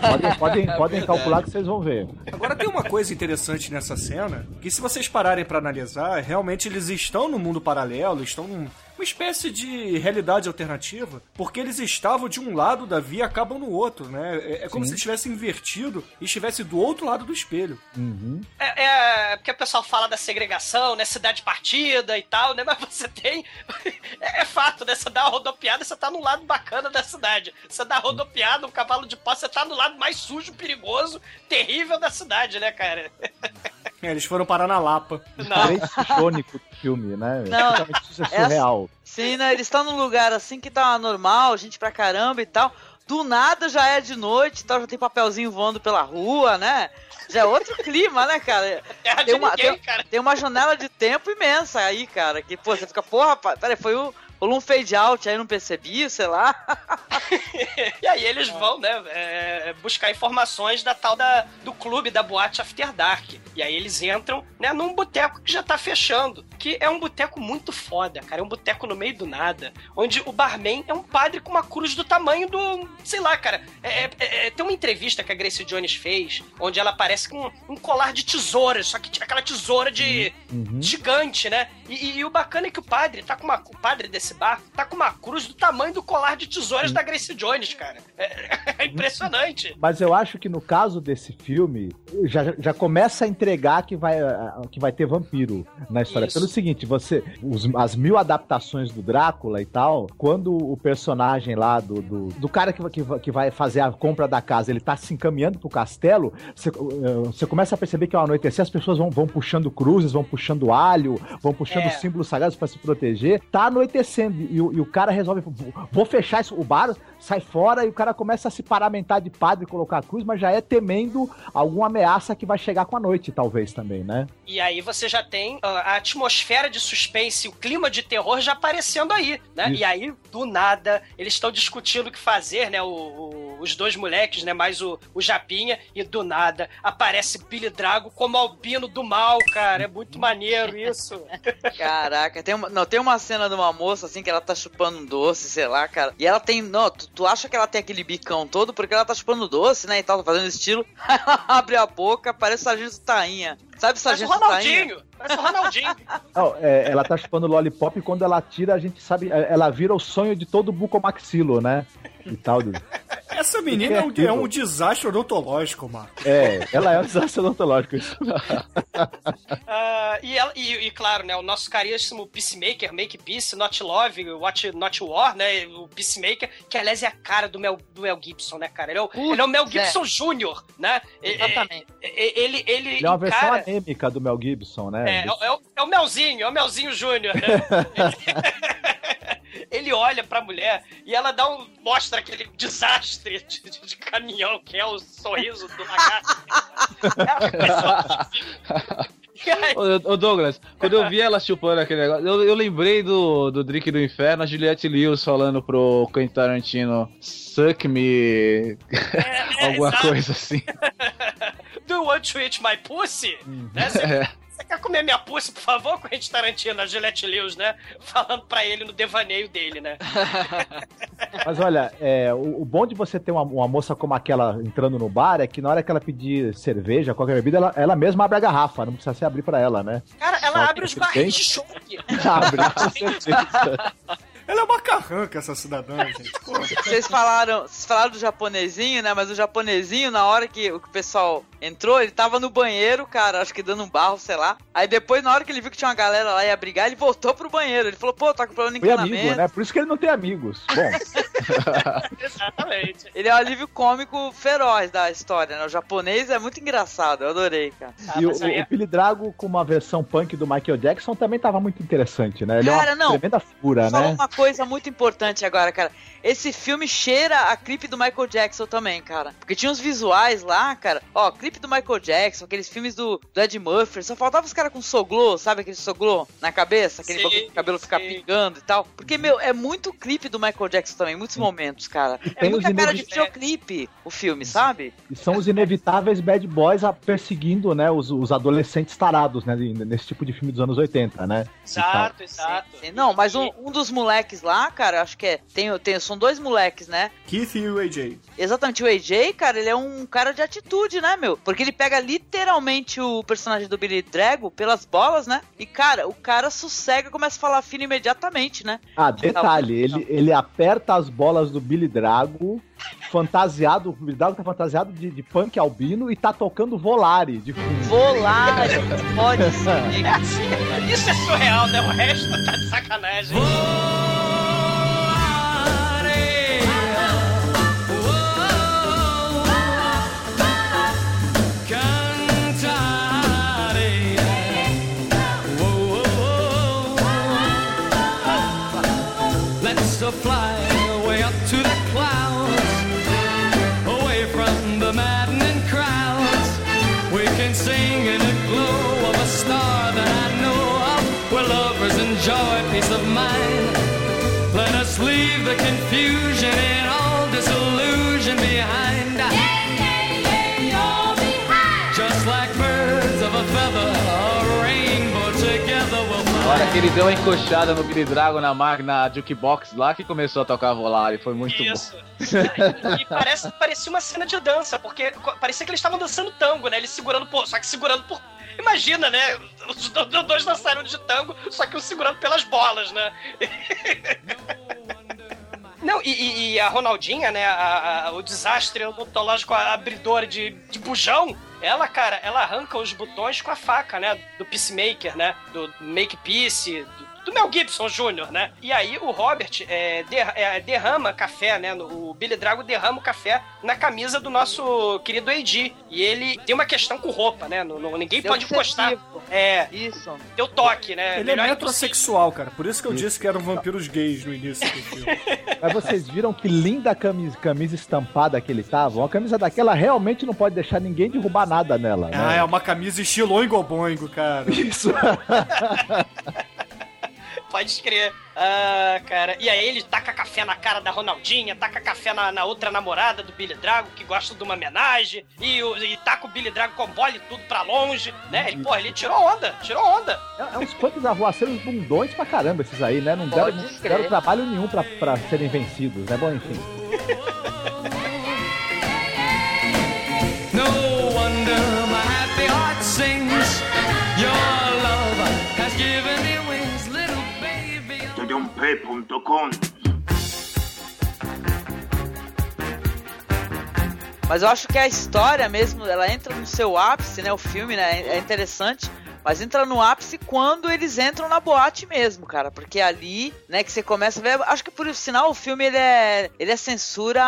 Podem, podem, [LAUGHS] É podem verdade. calcular que vocês vão ver. Agora tem uma coisa interessante nessa cena, que se vocês pararem pra analisar, realmente eles estão no mundo paralelo, estão num- uma espécie de realidade alternativa, porque eles estavam de um lado da via e acabam no outro, né? É, é como Sim. se tivesse invertido e estivesse do outro lado do espelho. Uhum. É, é, porque o pessoal fala da segregação, né? Cidade partida e tal, né? [LAUGHS] Mas você tem. É, é fato, né? Você dá uma rodopiada, você tá no lado bacana da cidade. Você dá uma rodopiada, um cavalo de pau, você tá no lado mais sujo, perigoso, terrível da cidade, né, cara? É, eles foram parar na Lapa. Não. Três icônico do filme, né? Não, Totalmente isso é essa- surreal. Sim, né? Eles estão num lugar assim que tá normal, gente pra caramba e tal. Do nada já é de noite e tal, já tem papelzinho voando pela rua, né? Já é outro [LAUGHS] clima, né, cara? Tem uma, ninguém, tem, cara. tem uma janela de tempo imensa aí, cara. Que, pô, você fica, porra, rapaz, peraí, foi um, rolou um fade out aí, não percebi, sei lá. [LAUGHS] E aí eles vão, né, é, buscar informações da tal da, do clube da boate After Dark. E aí eles entram, né, num boteco que já tá fechando. Que é um boteco muito foda, cara. É um boteco no meio do nada. Onde o barman é um padre com uma cruz do tamanho do. Sei lá, cara. É, é- é- tem uma entrevista que a Grace Jones fez, onde ela aparece com um colar de tesouras, só que tinha aquela tesoura de. Uhum. gigante, né? E, e- e o bacana é que o padre tá com uma. O padre desse bar tá com uma cruz do tamanho do colar de tesouras da Grace Jones, cara. É, é impressionante. Mas eu acho que no caso desse filme, já, já começa a entregar que vai, que vai ter vampiro na história. Isso. Pelo seguinte, você. os- as mil adaptações do Drácula e tal, quando o personagem lá do, do, do cara que, vai- que, que vai fazer a compra da casa, ele tá se encaminhando pro castelo, você, eh, você começa a perceber que ao anoitecer as pessoas vão, vão puxando cruzes, vão puxando alho, vão puxando É. símbolos sagrados pra se proteger. Tá anoitecendo e, e o cara resolve, "Vou- vou fechar isso, o bar, sai fora e o cara começa a se paramentar de padre e colocar a cruz, mas já é temendo alguma ameaça que vai chegar com a noite, talvez também, né? E aí você já tem ah, a atmosfera de suspense, o clima de terror já aparecendo aí, né? Isso. E aí, do nada, eles estão discutindo o que fazer, né? O- o- os dois moleques, né? Mais o, o Japinha, e do nada aparece Billy Drago como albino do mal, cara. É muito maneiro isso. [LAUGHS] Caraca, tem uma, não, tem uma cena de uma moça assim que ela tá chupando um doce, sei lá, cara. E ela tem, não, tu, tu acha que ela tem aquele bicão todo porque ela tá chupando doce, né, e tal, tá fazendo estilo. Ela [LAUGHS] abre a boca, parece o Sargento Tainha. Sabe Sargento Tainha? Parece o Ronaldinho. [LAUGHS] Não, é, ela tá chupando lollipop e quando ela tira, a gente sabe, é, ela vira o sonho de todo bucomaxilo, né? E tal. do- Essa menina é um, é um desastre odontológico, Marco. É, ela é um desastre odontológico. Isso. [LAUGHS] Ah, e, ela- e- e, claro, né, o nosso caríssimo Peacemaker, Make Peace, Not Love, Watch Not War, né, o Peacemaker, que aliás é a cara do Mel, do Mel Gibson, né, cara? Ele é o, ele é o Mel Gibson Jr., né? Exatamente. É- é- Ele, ele, Ele é uma versão encara- anêmica do Mel Gibson, né? É, é, o- é o, é Melzinho, é o Melzinho Júnior, né? [LAUGHS] Ele olha pra mulher e ela dá um. mostra aquele desastre de, de- de caminhão que é o sorriso do lagarto. [LAUGHS] Ô, ô, Douglas, quando eu vi ela chupando aquele negócio, eu, eu lembrei do, do Drink do Inferno, a Juliette Lewis falando pro Quentin Tarantino, suck me, [LAUGHS] alguma exato. coisa assim. Do you want to eat my pussy? Né? Você, É. você quer comer minha pussy, por favor, com a gente Tarantino, a Gillette Lewis, né? Falando pra ele no devaneio dele, né? [LAUGHS] Mas olha, é, o, o bom de você ter uma, uma moça como aquela entrando no bar é que na hora que ela pedir cerveja, qualquer bebida, ela, ela mesma abre a garrafa, não precisa se abrir pra ela, né? Cara, ela Só abre os barris de chope. [LAUGHS] Abre, com certeza. [LAUGHS] Ela é uma carranca, essa cidadã, gente. [LAUGHS] Vocês falaram, vocês falaram do japonesinho, né? Mas o japonesinho, na hora que o, que o pessoal entrou, ele tava no banheiro, cara, acho que dando um barro, sei lá. Aí depois, na hora que ele viu que tinha uma galera lá e ia brigar, ele voltou pro banheiro. Ele falou, pô, tá com problema de Foi encanamento. amigo, né? Por isso que ele não tem amigos. Bom, [LAUGHS] Exatamente. Ele é o alívio cômico feroz da história, né? O japonês é muito engraçado, eu adorei, cara. Ah, e o, mas aí é- o Billy Drago com uma versão punk do Michael Jackson também tava muito interessante, né? Ele é Cara, uma não. tremenda figura, né? uma coisa muito importante agora, cara. Esse filme cheira a clipe do Michael Jackson também, cara. Porque tinha uns visuais lá, cara. Ó, clipe do Michael Jackson, aqueles filmes do, do Ed Murphy. Só faltava os caras com soglô, sabe aquele soglô na cabeça? Aquele Sim, cabelo fica sim. pingando e tal. Porque, meu, é muito clipe do Michael Jackson também, muitos momentos, cara. É tem muita cara de videoclipe o filme, sabe? E são os inevitáveis bad boys a- perseguindo, né, os, os adolescentes tarados, né, nesse tipo de filme dos anos 80, né? Exato, exato. Sim, Não, mas um, um dos moleques lá, cara, acho que é. Tem, tem, são dois moleques, né? Keith e o AJ. Exatamente, o AJ, cara, ele é um cara de atitude, né, meu? Porque ele pega literalmente o personagem do Billy Drago pelas bolas, né? E, cara, o cara sossega e começa a falar fino imediatamente, né? Ah, detalhe, ele, ele aperta as bolas do Billy Drago, fantasiado, o Billy Drago tá fantasiado de, de punk albino e tá tocando Volare de fundo. Volare, pode ser. [LAUGHS] Isso é surreal, né? O resto tá de sacanagem. Let's confusion and all disillusion behind. Just like birds of a feather, a rainbow together will fly. que ele deu uma encoxada no Billy Drago na máquina jukebox lá que começou a tocar Volare, foi muito Isso. E parece, parecia uma cena de dança, porque parecia que eles estavam dançando tango, né? Eles segurando por. Só que segurando por. Imagina, né? Os do- do- dois dançaram de tango, só que um segurando pelas bolas, né? [LAUGHS] Não, e, e- a Ronaldinha, né? a- a- o desastre odontológico abridor de, de bujão, ela, cara, ela arranca os botões com a faca, né? Do Peacemaker, né? Do Make Peace, do, do Mel Gibson Jr., né? E aí o Robert é, der- é, derrama café, né? no- O Billy Drago derrama o café na camisa do nosso querido AD. E ele tem uma questão com roupa, né? No- no- ninguém Deu pode encostar. É. Isso. Deu toque, né? Ele é Melhor metrosexual, cara. Por isso que eu disse que eram vampiros gays no início do filme. [LAUGHS] Mas vocês viram que linda camisa, camisa estampada que ele tava? Uma camisa daquela realmente não pode deixar ninguém derrubar nada nela. Ah, né? é uma camisa estilo Oingo Boingo, cara. Isso. [LAUGHS] Pode crer. Ah, cara. E aí ele taca café na cara da Ronaldinha, taca café na, na outra namorada do Billy Drago, que gosta de uma homenagem, e, e taca o Billy Drago com bola e tudo pra longe, né? Ele, pô, ele tirou onda, tirou onda. É, é uns quantos arruaceiros bundões pra caramba esses aí, né? Não deram, não deram trabalho nenhum pra, pra serem vencidos, né? Bom, enfim. No wonder my happy heart sings. Your love has given me baby. Td1p.com Mas eu acho que a história mesmo, ela entra no seu ápice, né? O filme, né? É interessante. Mas entra no ápice quando eles entram na boate mesmo, cara. Porque ali, né, que você começa a ver. Acho que por sinal o filme ele é. Ele é censura,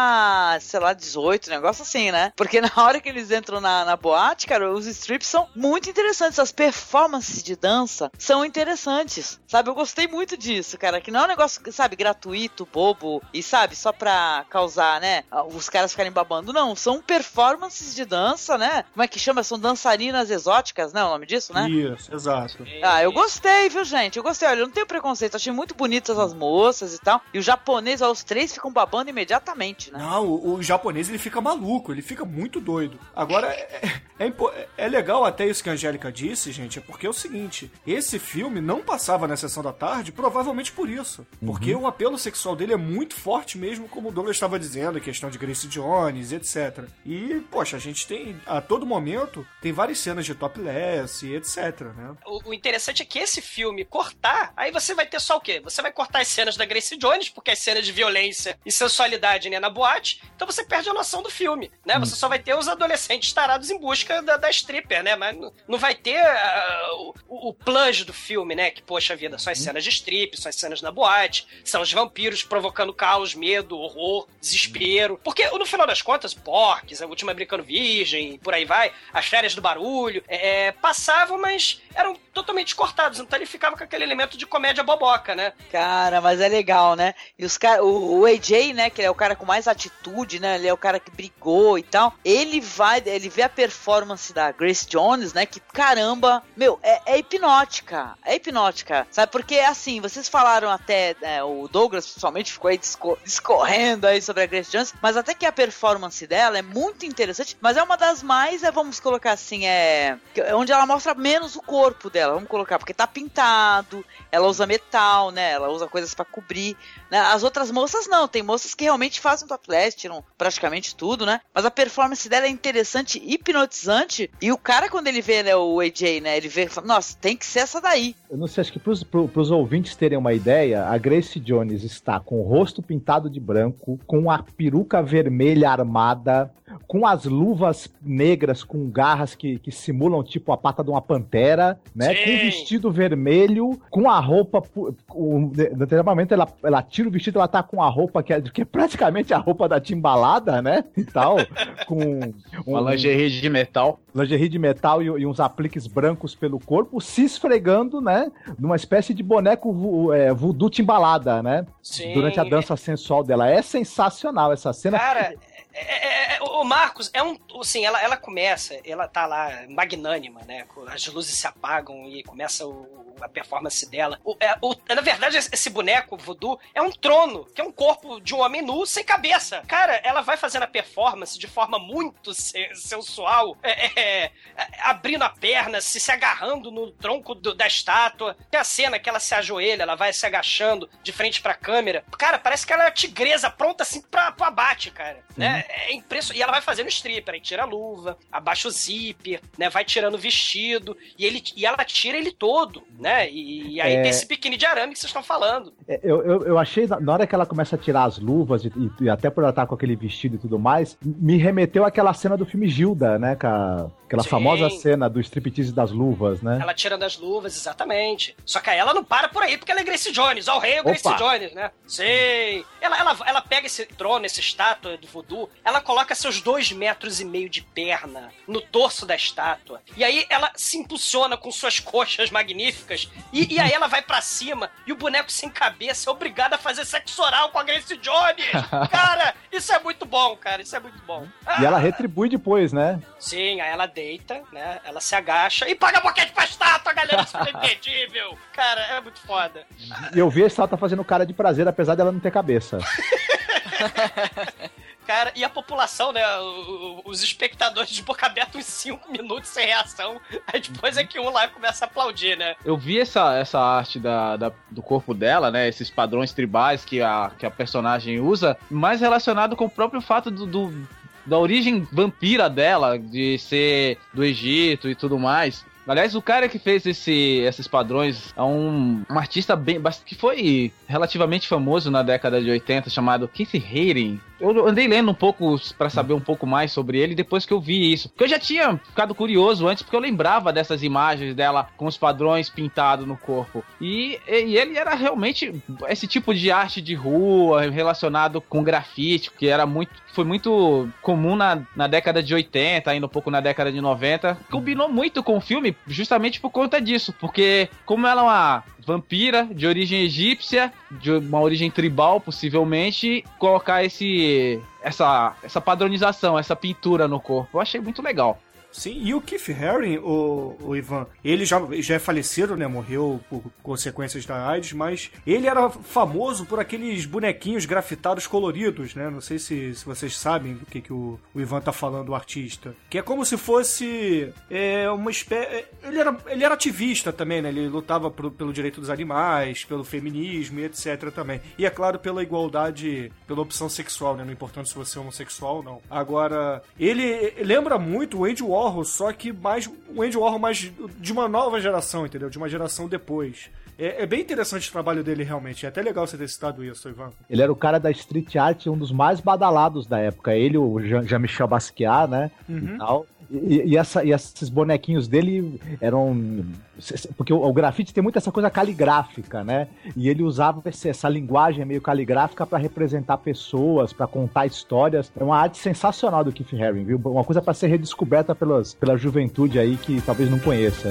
sei lá, 18, negócio assim, né? Porque [LAUGHS] na hora que eles entram na, na boate, cara, os strips são muito interessantes. As performances de dança são interessantes. Sabe? Eu gostei muito disso, cara. Que não é um negócio, sabe, gratuito, bobo. E sabe, só pra causar, né? Os caras ficarem babando. Não, são performances de dança, né? Como é que chama? São dançarinas exóticas, né? O nome disso, né? Isso, exato. Ah, eu gostei, viu, gente? Eu gostei. Olha, eu não tenho preconceito. Achei muito bonitas as moças e tal. E o japonês, ó, os três ficam babando imediatamente, né? Não, o, o japonês ele fica maluco, ele fica muito doido. Agora, é, é, é legal até isso que a Angélica disse, gente, é porque é o seguinte: esse filme não passava na sessão da tarde, provavelmente por isso. Porque o apelo sexual dele é muito forte mesmo, como o Douglas estava dizendo, a questão de Grace Jones, etc. E, poxa, a gente tem, a todo momento, tem várias cenas de topless e etc, né? O, o interessante é que esse filme cortar, aí você vai ter só o quê? Você vai cortar as cenas da Grace Jones, porque as cenas de violência e sensualidade, né, na boate, então você perde a noção do filme, né? Você só vai ter os adolescentes tarados em busca da, da stripper, né? Mas não, não vai ter ah, o, o, plus do filme, né? Que, poxa vida, são as cenas de strip, são as cenas na boate, são os vampiros provocando caos, medo, horror, desespero. Porque, no final das contas, Porques, a última Brincando Virgem, por aí vai, as férias do barulho, é, passavam, mas eram totalmente cortados. Então ele ficava com aquele elemento de comédia boboca, né? Cara, mas é legal, né? E os cara, o, o AJ, né, que é o cara com mais atitude, né? Ele é o cara que brigou e tal. Ele vai, ele vê a performance da Grace Jones, né? Que caramba, meu, é, é hipnótica. É hipnótica. Sabe? Porque assim, vocês falaram até, né, o Douglas principalmente ficou aí disco- discorrendo aí sobre a Grace Jones, mas até que a performance dela é muito interessante, mas é uma das mais, é, vamos colocar assim, é. onde ela mostra menos o corpo dela, vamos colocar, porque tá pintado, ela usa metal, né? Ela usa coisas pra cobrir. Né? As outras moças não, tem moças que realmente fazem topless, tiram praticamente tudo, né? Mas a performance dela é interessante, hipnotizante. E o cara, quando ele vê né, o AJ, né? Ele vê e fala, nossa, tem que ser essa daí. Eu não sei, acho que pros, pro, pros ouvintes terem uma ideia, a Grace Jones está com o rosto pintado de branco, com a peruca vermelha armada, com as luvas negras com garras que, que simulam tipo a pata de uma pantera, né? Sim. Com o vestido vermelho, com a roupa. de- determinado momento ela, ela tira o vestido, ela tá com a roupa que é, que é praticamente a roupa da timbalada, né? E tal. [LAUGHS] Com Uma lingerie de metal. lingerie de metal e, e uns apliques brancos pelo corpo, se esfregando, né? Numa espécie de boneco vo, é, voodoo timbalada, né? Sim. Durante a dança sensual dela. É sensacional essa cena. Cara, é, é, é, o Marcos é um. Assim, ela, ela começa, ela tá lá magnânima, né? As luzes se apagam e começa o- a performance dela. O- é, o- na verdade, esse boneco voodoo é um trono, que é um corpo de um homem nu sem cabeça. Cara, ela vai fazendo a performance de forma muito se- sensual, é, é, abrindo a perna, se, se agarrando no tronco do- da estátua. Tem a cena que ela se ajoelha, ela vai se agachando de frente pra câmera. Cara, parece que ela é a tigresa pronta assim pra, pro abate, cara. Né? É impressionante. e ela vai fazendo stripper, aí tira a luva, abaixa o zíper, né? Vai tirando o vestido, e, ele, e ela tira ele todo, né? E, e aí É. tem esse biquíni de arame que vocês estão falando. É, Eu, eu, eu achei, na hora que ela começa a tirar as luvas, e, e- até por ela estar com aquele vestido e tudo mais, me remeteu àquela cena do filme Gilda, né? A- aquela Sim. famosa cena do striptease das luvas, né? Ela tirando as luvas, exatamente. Só que aí ela não para por aí, porque ela é Grace Jones. Ó, o rei é o Grace. Jones, né? Sei. Ela, ela, ela pega esse trono, essa estátua do voodoo, ela coloca seus dois metros e meio de perna no torso da estátua. E aí ela se impulsiona com suas coxas magníficas. E, e aí ela vai pra cima e o boneco sem cabeça é obrigado a fazer sexo oral com a Grace Jones. [LAUGHS] Cara, isso é muito bom, cara. Isso é muito bom. E ela retribui depois, né? Sim, aí ela deita, né? Ela se agacha e paga boquete pra estátua, galera. Isso é imperdível. [LAUGHS] Cara, é muito foda. E eu vi a estátua fazendo cara de prazer, apesar dela não ter cabeça. [LAUGHS] Cara, e a população, né? Os espectadores de boca aberta uns 5 minutos sem reação. Aí depois é que um lá começa a aplaudir, né? Eu vi essa, essa arte da, da- do corpo dela, né? Esses padrões tribais que a, que a personagem usa, mais relacionado com o próprio fato do, do- da origem vampira dela, de ser do Egito e tudo mais. Aliás, o cara que fez esse, esses padrões é um, um artista bem, que foi relativamente famoso na década de 80, chamado Keith Haring. Eu andei lendo um pouco pra saber um pouco mais sobre ele depois que eu vi isso. Porque eu já tinha ficado curioso antes, porque eu lembrava dessas imagens dela com os padrões pintados no corpo. E, e ele era realmente esse tipo de arte de rua relacionado com grafite, que era muito foi muito comum na, na década de 80, ainda um pouco na década de 90. Combinou muito com o filme justamente por conta disso, porque como ela é uma vampira de origem egípcia, de uma origem tribal possivelmente, colocar esse essa essa padronização, essa pintura no corpo, eu achei muito legal. Sim, e o Keith Haring, o, o Ivan, ele já, já é falecido, né? Morreu por consequências da AIDS, mas ele era famoso por aqueles bonequinhos grafitados coloridos, né? Não sei se, se vocês sabem do que, que o, o Ivan tá falando, o artista. Que é como se fosse é, uma espécie. Ele era, ele era ativista também, né? Ele lutava pro- pelo direito dos animais, pelo feminismo e etc. também. E é claro, pela igualdade, pela opção sexual, né? Não importando se você é homossexual ou não. Agora, ele lembra muito o Andy Warhol, só que mais o Andy Warhol mais de uma nova geração, entendeu? De uma geração depois. É, é bem interessante o trabalho dele, realmente. É até legal você ter citado isso, Ivan. Ele era o cara da street art, um dos mais badalados da época. Ele, o Jean- Jean-Michel Basquiat, né? Uhum. E tal. E, e essa- e esses bonequinhos dele eram. Porque o, o grafite tem muito essa coisa caligráfica, né? E ele usava essa linguagem meio caligráfica pra representar pessoas, pra contar histórias. É uma arte sensacional do Keith Haring, viu? Uma coisa pra ser redescoberta pelas, pela juventude aí que talvez não conheça.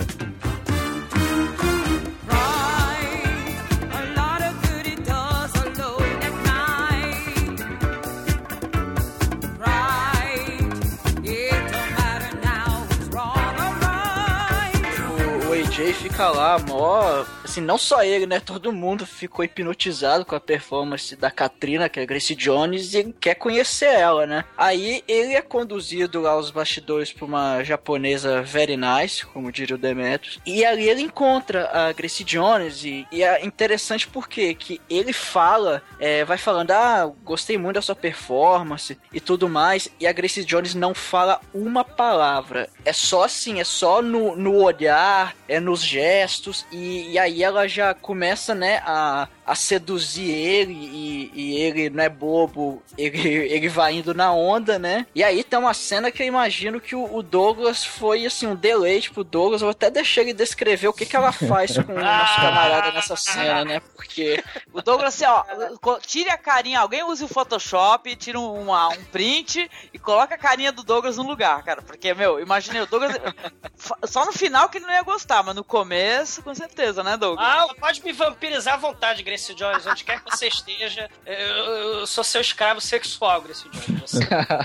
Fica lá, mó. Assim, não só ele, né? Todo mundo ficou hipnotizado com a performance da Katrina, que é a Grace Jones, e ele quer conhecer ela, né? Aí ele é conduzido lá aos bastidores por uma japonesa very nice, como diria o Demetrius, e ali ele encontra a Grace Jones, e, e é interessante porque que ele fala, é, vai falando, ah, gostei muito da sua performance e tudo mais, e a Grace Jones não fala uma palavra. É só assim, é só no, no olhar, é nos gestos, e, e aí ela já começa, né, a, a seduzir ele, e, e ele não é bobo, ele, [LAUGHS] ele vai indo na onda, né? E aí tem uma cena que eu imagino que o, o Douglas foi, assim, um deleite pro Douglas, eu até deixei ele descrever o que, que ela faz com [LAUGHS] o nosso camarada nessa cena, né? Porque O Douglas, assim, ó, tire a carinha, alguém use o Photoshop, tira um, uma- um print e coloca a carinha do Douglas no lugar, cara. Porque, meu, imaginei o Douglas. Só no final que ele não ia gostar, mas no começo, com certeza, né, Douglas? Ah, pode me vampirizar à vontade, Grace Jones, onde quer que você esteja. Eu, sou seu escravo sexual, Grace Jones.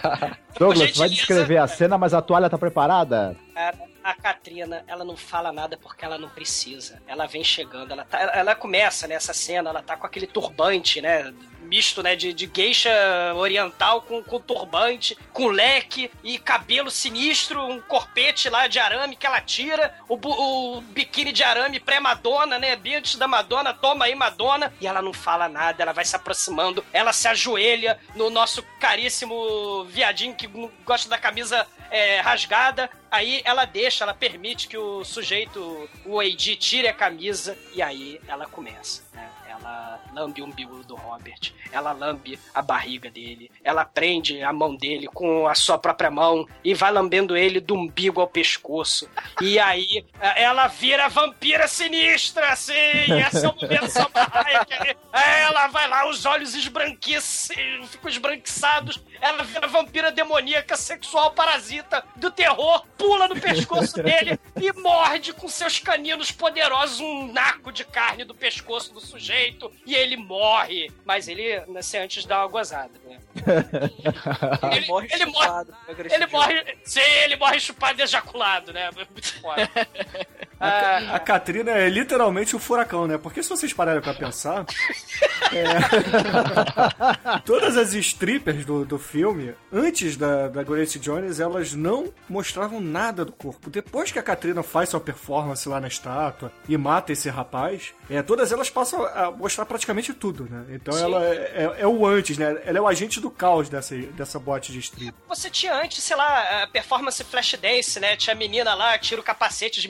[LAUGHS] Douglas, vai descrever a cena, mas a toalha tá preparada? Cara, a Katrina, ela não fala nada porque ela não precisa. Ela vem chegando, ela, tá, ela começa nessa cena, ela tá com aquele turbante, né? misto, né? De, de geisha oriental com, com turbante, com leque e cabelo sinistro, um corpete lá de arame que ela tira, o, o biquíni de arame pré-Madonna, né? Bem antes da Madonna, toma aí Madonna, e ela não fala nada, ela vai se aproximando, ela se ajoelha no nosso caríssimo viadinho que gosta da camisa é, rasgada. Aí ela deixa, ela permite que o sujeito, o AD, tire a camisa e aí ela começa, né? Ela lambe o umbigo do Robert, ela lambe a barriga dele, ela prende a mão dele com a sua própria mão e vai lambendo ele do umbigo ao pescoço. E aí ela vira vampira sinistra, assim, esse é o momento Hayek. Ela vai lá, os olhos esbranquiçam, ficam esbranquiçados, ela vira vampira demoníaca, sexual, parasita do terror, pula no pescoço [LAUGHS] dele e morde com seus caninos poderosos um naco de carne do pescoço do sujeito e ele morre. Mas ele nasce antes de dar uma gozada, né? [LAUGHS] ele, morre ele morre. chupado, agressivo. Ele morre. Sim, ele morre chupado e ejaculado, né? Muito foda. [LAUGHS] A, a Katrina é literalmente o furacão, né? Porque se vocês pararem pra pensar. [LAUGHS] é, [LAUGHS] todas as strippers do, do filme, antes da, da Grace Jones, elas não mostravam nada do corpo. Depois que a Katrina faz sua performance lá na estátua e mata esse rapaz, é, todas elas passam a mostrar praticamente tudo, né? Então Sim. ela é, é- é o antes, né? Ela é o agente do caos dessa, dessa boate de strip. Você tinha antes, sei lá, a performance flash dance, né? Tinha a menina lá, tira o capacete de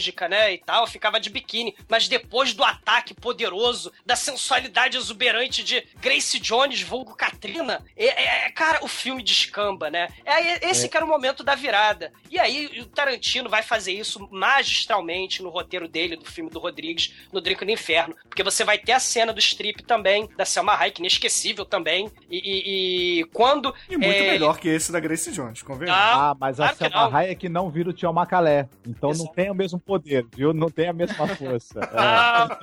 metalúrgica, né? E tal, ficava de biquíni. Mas depois do ataque poderoso, da sensualidade exuberante de Grace Jones, vulgo Katrina, é, é- cara, o filme descamba, né? É esse É. que era o momento da virada. E aí o Tarantino vai fazer isso magistralmente no roteiro dele, do filme do Rodrigues, no Drink no Inferno. Porque você vai ter a cena do strip também, da Selma Hayek, inesquecível também. E, e- e quando. E muito é, melhor que esse da Grace Jones, convenhamos. Ah, mas a claro que Selma não. Hayek não vira o Tio Macalé. Então não tem o mesmo poder, viu? Não tem a mesma força. [LAUGHS] É. Ah,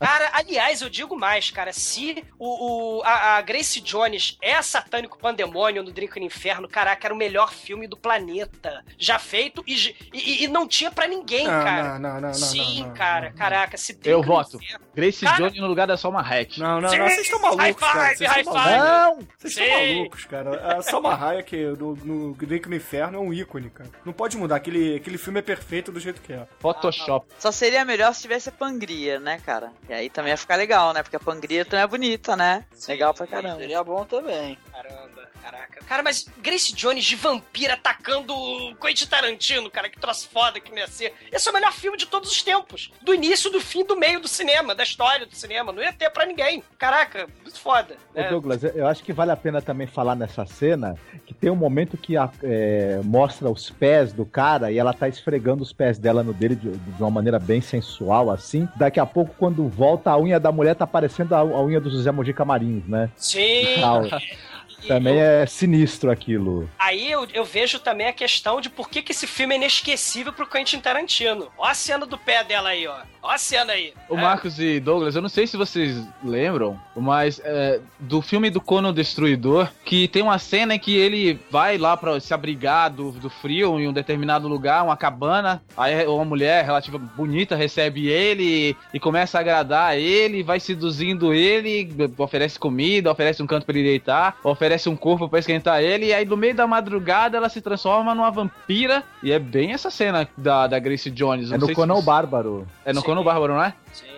cara, aliás, eu digo mais, cara. Se o, o- a, a Grace Jones é satânico pandemônio no Drink no Inferno, caraca, era o melhor filme do planeta já feito e, e- e não tinha pra ninguém, Não, cara. não, não, não, não, Sim, não, não, cara, caraca. Se Drink Eu no voto. Inferno- Grace Cara- Jones no lugar da Salma Hayek. Não, não, Sim, não, vocês estão malucos, cara. Vocês high estão malucos. Vocês Sim. estão malucos, cara. A Salma Hayek no, no Drink no Inferno é um ícone, cara. Não pode mudar. Aquele, aquele filme é perfeito do jeito que é. Photoshop. Só seria melhor se tivesse a Pangria, né, cara? E aí também ia ficar legal, né? Porque a Pangria também é bonita, né? legal pra caramba. Seria bom também. Caramba, caraca. Cara, mas Grace Jones de vampira atacando o Quentin Tarantino, cara, que troço foda que não ia ser. Esse é o melhor filme de todos os tempos. Do início, do fim, do meio do cinema, da história do cinema. Não ia ter pra ninguém. Caraca, muito foda. Ô, né? Douglas, eu- acho que vale a pena também falar nessa cena que tem um momento que a- é, mostra os pés do cara e ela tá esfregando os pés dela no dele de, de uma maneira bem sensual, assim. Daqui a pouco, quando volta, a unha da mulher tá parecendo a, a unha do José Mogi Camarins, né? Sim. [LAUGHS] Também é sinistro aquilo. Aí eu, eu vejo também a questão de por que, que esse filme é inesquecível pro Quentin Tarantino. Ó a cena do pé dela aí, ó. Ó a cena aí. O Marcos e Douglas, eu não sei se vocês lembram, mas é, do filme do Conan Destruidor, que tem uma cena em que ele vai lá pra se abrigar do, do frio em um determinado lugar, uma cabana, aí uma mulher relativa bonita recebe ele e começa a agradar ele, vai seduzindo ele, oferece comida, oferece um canto pra ele deitar, oferece um corpo pra esquentar ele, e aí no meio da madrugada ela se transforma numa vampira, e é bem essa cena da, da Grace Jones. É não no sei se Conan o vocês- Bárbaro. É no Sim. Conan o Bárbaro, não é? Sim.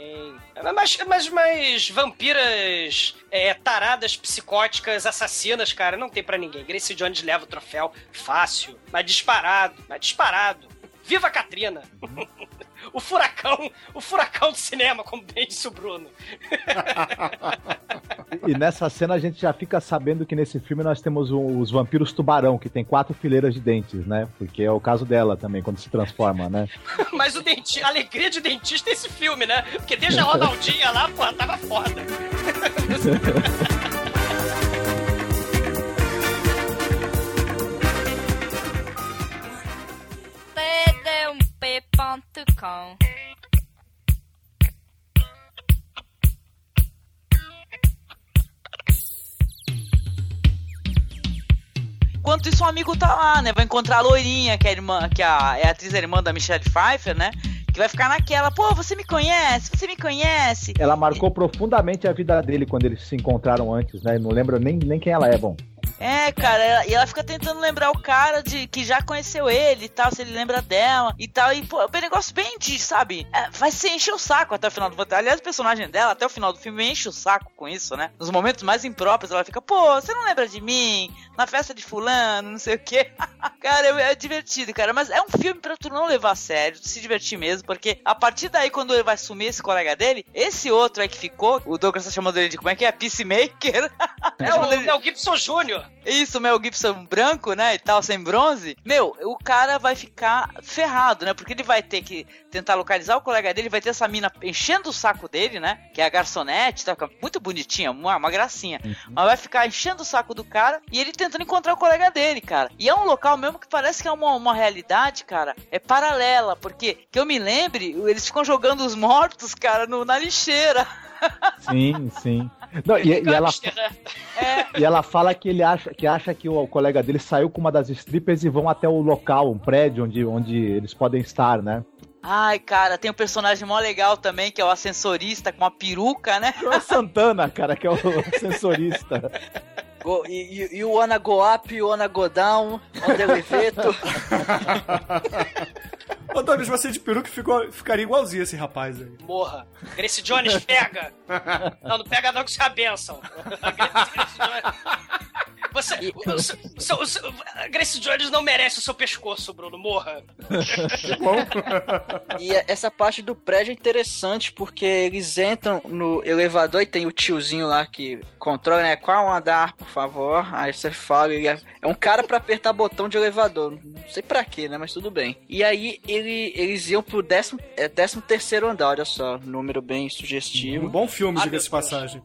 Mas, mas, mas vampiras é, taradas, psicóticas, assassinas, cara, não tem pra ninguém. Grace Jones leva o troféu fácil, mas disparado, mas disparado. Viva a Katrina! [LAUGHS] o furacão, o furacão do cinema, como bem disse o Bruno. E nessa cena a gente já fica sabendo que nesse filme nós temos o- os vampiros tubarão, que tem quatro fileiras de dentes, né? Porque é o caso dela também, quando se transforma, né? [LAUGHS] Mas o denti a alegria de dentista é esse filme, né? Porque desde a Ronaldinha lá, porra, tava foda. [LAUGHS] td1p.com Enquanto isso, o amigo tá lá, né? Vai encontrar a loirinha, que é a irmã, que é a, é a atriz a irmã da Michelle Pfeiffer, né? Que vai ficar naquela, pô, você me conhece, você me conhece. Ela marcou profundamente a vida dele quando eles se encontraram antes, né? Não lembro nem, nem quem ela é, bom. É, cara, ela- e ela fica tentando lembrar o cara de que já conheceu ele e tal, se ele lembra dela e tal. E, pô, é um negócio bem de, sabe? É, vai ser encher o saco até o final do Aliás, o personagem dela, até o final do filme, enche o saco com isso, né? Nos momentos mais impróprios, ela fica, pô, você não lembra de mim? Na festa de fulano, não sei o quê. [LAUGHS] cara, é, é divertido, cara. Mas é um filme pra tu não levar a sério, se divertir mesmo, porque a partir daí, quando ele vai sumir esse colega dele, esse outro aí que ficou, o Douglas tá chamando ele de como é que é? Peacemaker. [LAUGHS] É o Mel Gibson Jr. Isso, Mel Gibson branco, né, e tal, sem bronze. Meu, o cara vai ficar ferrado, né? Porque ele vai ter que tentar localizar o colega dele, vai ter essa mina enchendo o saco dele, né? Que é a garçonete, tá? Muito bonitinha, uma, uma gracinha. Mas vai ficar enchendo o saco do cara e ele tentando encontrar o colega dele, cara. E é um local mesmo que parece que é uma, uma realidade, cara, é paralela. Porque, que eu me lembre, eles ficam jogando os mortos, cara, no, na lixeira. [LAUGHS] Sim, sim. Não, e, e ela, e ela fala que ele acha que, acha que o, colega dele saiu com uma das strippers e vão até o local, um prédio onde, onde eles podem estar, né? Ai, cara, tem um personagem mó legal também, que é o ascensorista com uma peruca, né? É o Santana, cara, que é o sensorista. Go, you, you wanna go up, you wanna go down, on the elevator. Ô, Douglas, você de peruca ficou, ficaria igualzinho esse rapaz aí. Morra. Grace Jones, pega! Não, não pega não que isso é a. [LAUGHS] Grace Jones- Você, o, seu- o seu- a Grace Jones não merece o seu pescoço, Bruno. Morra. [LAUGHS] E essa parte do prédio é interessante porque eles entram no elevador e tem o tiozinho lá que controla, né? Qual andar, por favor? Aí você fala, ele é, é um cara pra apertar botão de elevador. Não sei pra quê, né? Mas tudo bem. E aí ele, eles iam pro décimo, é, décimo terceiro andar, olha só. Número bem sugestivo. Um bom filme, diga-se de passagem.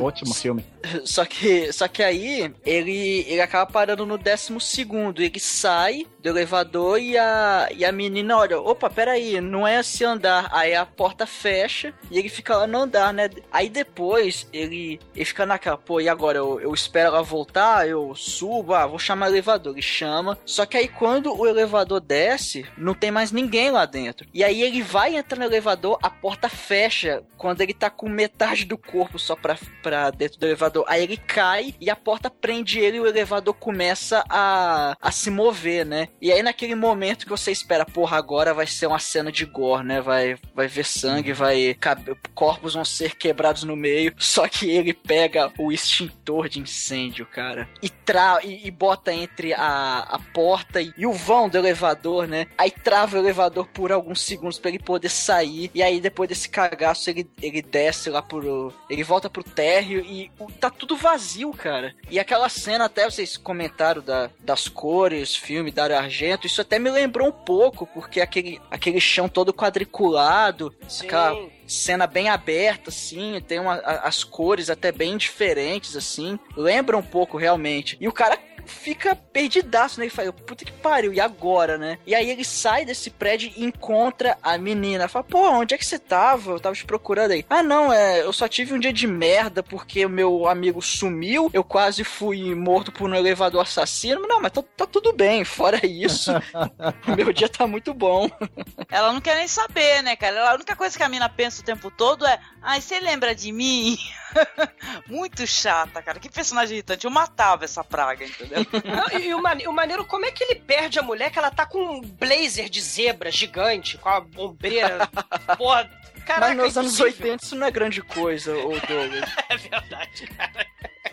Ótimo filme. Só que, só que aí ele, ele acaba parando no décimo segundo. Ele sai do elevador e a, e a menina olha, opa, peraí, não é esse andar. Aí a porta fecha e ele fica lá no andar, né? Aí depois ele, ele fica naquela, pô, e agora? Eu, eu espero ela voltar, eu subo, ah, vou chamar o elevador. Ele chama. Só que aí quando o elevador desce, não tem mais ninguém lá dentro. E aí ele vai entrar no elevador, a porta fecha quando ele tá com metade do corpo só pra, pra dentro do elevador. Aí ele cai e a porta prende ele e o elevador começa a, a se mover, né? E aí naquele momento que você espera, porra, agora vai ser uma cena de gore, né? Vai, vai ver sangue, vai. cabe- Corpos vão ser quebrados no meio. [LAUGHS] Só que ele pega o extintor de incêndio, cara. E, tra e, e bota entre a, a porta e, e o vão do elevador, né? Aí trava o elevador por alguns segundos pra ele poder sair. E aí depois desse cagaço ele, ele desce lá pro. Ele volta pro térreo e o- tá tudo vazio, cara. E aquela cena, até vocês comentaram da, das cores, filme, Dario Argento, isso até me lembrou um pouco, porque aquele, aquele chão todo quadriculado, aquela cena bem aberta, assim, tem uma, as cores até bem diferentes, assim, lembra um pouco realmente. E o cara fica perdidaço, né? Ele fala, puta que pariu, e agora, né? E aí ele sai desse prédio e encontra a menina. Fala, pô, onde é que você tava? Eu tava te procurando aí. Ah, não, é, eu só tive um dia de merda porque o meu amigo sumiu, eu quase fui morto por um elevador assassino. Não, mas tá, tá tudo bem, fora isso, [LAUGHS] meu dia tá muito bom. [LAUGHS] Ela não quer nem saber, né, cara? Ela- a única coisa que a mina pensa o tempo todo é: ai, você lembra de mim? [LAUGHS] Muito chata, cara. Que personagem irritante. Eu matava essa praga, entendeu? Não, e o, mane- o maneiro, como é que ele perde a mulher que ela tá com um blazer de zebra gigante, com a ombreira. [LAUGHS] Porra, caraca. mas nos anos impossível. 80 isso não é grande coisa, ô [LAUGHS] Douglas. É verdade, cara.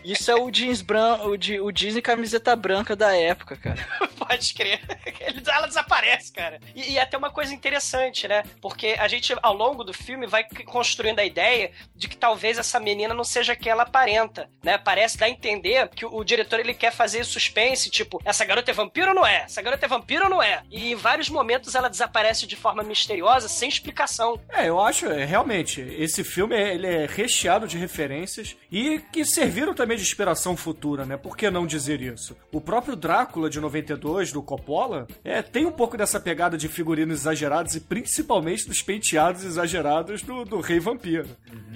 Isso é o jeans branco, o, o Disney camiseta branca da época, cara. [LAUGHS] Pode crer. [LAUGHS] Ele- Ela desaparece, cara. E, e até uma coisa interessante, né? Porque a gente, ao longo do filme, vai construindo a ideia de que talvez essa menina não seja quem ela aparenta, né? Parece dar a entender que o, o diretor ele quer fazer suspense, tipo, essa garota é vampiro ou não é? Essa garota é vampiro ou não é? E em vários momentos ela desaparece de forma misteriosa, sem explicação. É, eu acho, é, realmente, esse filme ele é recheado de referências e que serviram também de inspiração futura, né? Por que não dizer isso? O próprio Drácula de 92 2 do Coppola, é, tem um pouco dessa pegada de figurinos exagerados e principalmente dos penteados exagerados do, do Rei Vampiro.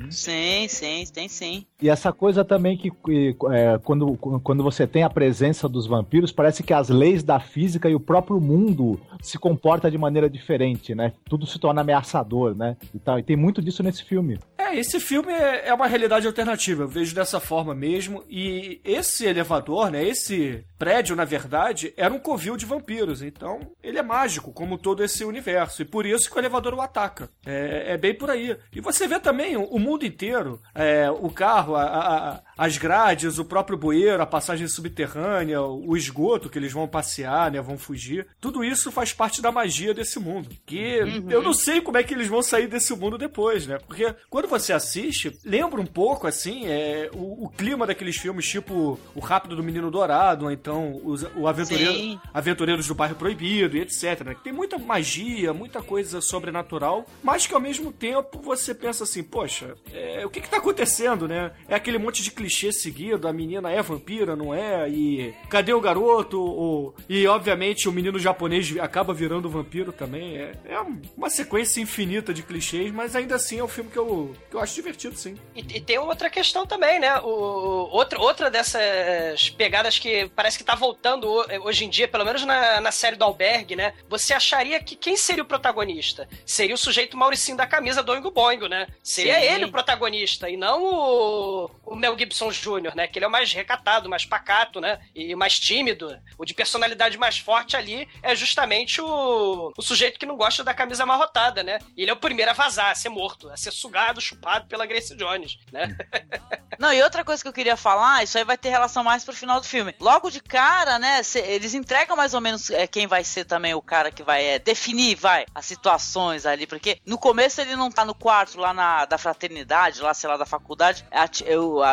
Sim, sim, tem sim. E essa coisa também que, que, é, quando, quando você tem a presença dos vampiros, parece que as leis da física e o próprio mundo se comporta de maneira diferente, né? Tudo se torna ameaçador, né? E, tal. e tem muito disso nesse filme. É, esse filme é é uma realidade alternativa, eu vejo dessa forma mesmo. E esse elevador, né, esse prédio, na verdade, era um covil de vampiros. Então, ele é mágico, como todo esse universo. E por isso que o elevador o ataca. É, é bem por aí. E você vê também o, mundo inteiro, é, o carro, a, a, as grades, o próprio bueiro, a passagem subterrânea, o esgoto que eles vão passear, né, vão fugir. Tudo isso faz parte da magia desse mundo. Que Uhum. eu não sei como é que eles vão sair desse mundo depois, né? Porque quando você assiste, lembra um pouco, assim, é, o, o clima daqueles filmes, tipo O Rápido do Menino Dourado, ou então os, o Aventureiro. Aventureiros do Bairro Proibido e etc. Né? Que tem muita magia, muita coisa sobrenatural, mas que ao mesmo tempo você pensa assim, poxa, é, o que que tá acontecendo, né? É aquele monte de clichê seguido, a menina é vampira, não é? E cadê o garoto? O- e obviamente o menino japonês acaba virando vampiro também. É, é uma sequência infinita de clichês, mas ainda assim é um filme que eu, que eu acho divertido, sim. E, e tem outra questão também, né? O, outra, outra dessas pegadas que parece que tá voltando ho- hoje em dia, pelo menos na, na série do Albergue, né? Você acharia que quem seria o protagonista? Seria o sujeito Mauricinho da camisa do Oingo Boingo, né? Seria Sim. ele o protagonista e não o, o Mel Gibson Jr., né? Que ele é o mais recatado, mais pacato, né? E mais tímido. O de personalidade mais forte ali é justamente o, o sujeito que não gosta da camisa amarrotada, né? E ele é o primeiro a vazar, a ser morto, a ser sugado, chupado pela Grace Jones, né? [LAUGHS] Não, e outra coisa que eu queria falar, isso aí vai ter relação mais pro final do filme. Logo de cara, né, cê- eles entregam mais ou menos é, quem vai ser também o cara que vai é, definir, vai, as situações ali, porque no começo ele não tá no quarto lá na, da fraternidade, lá, sei lá, da faculdade, a-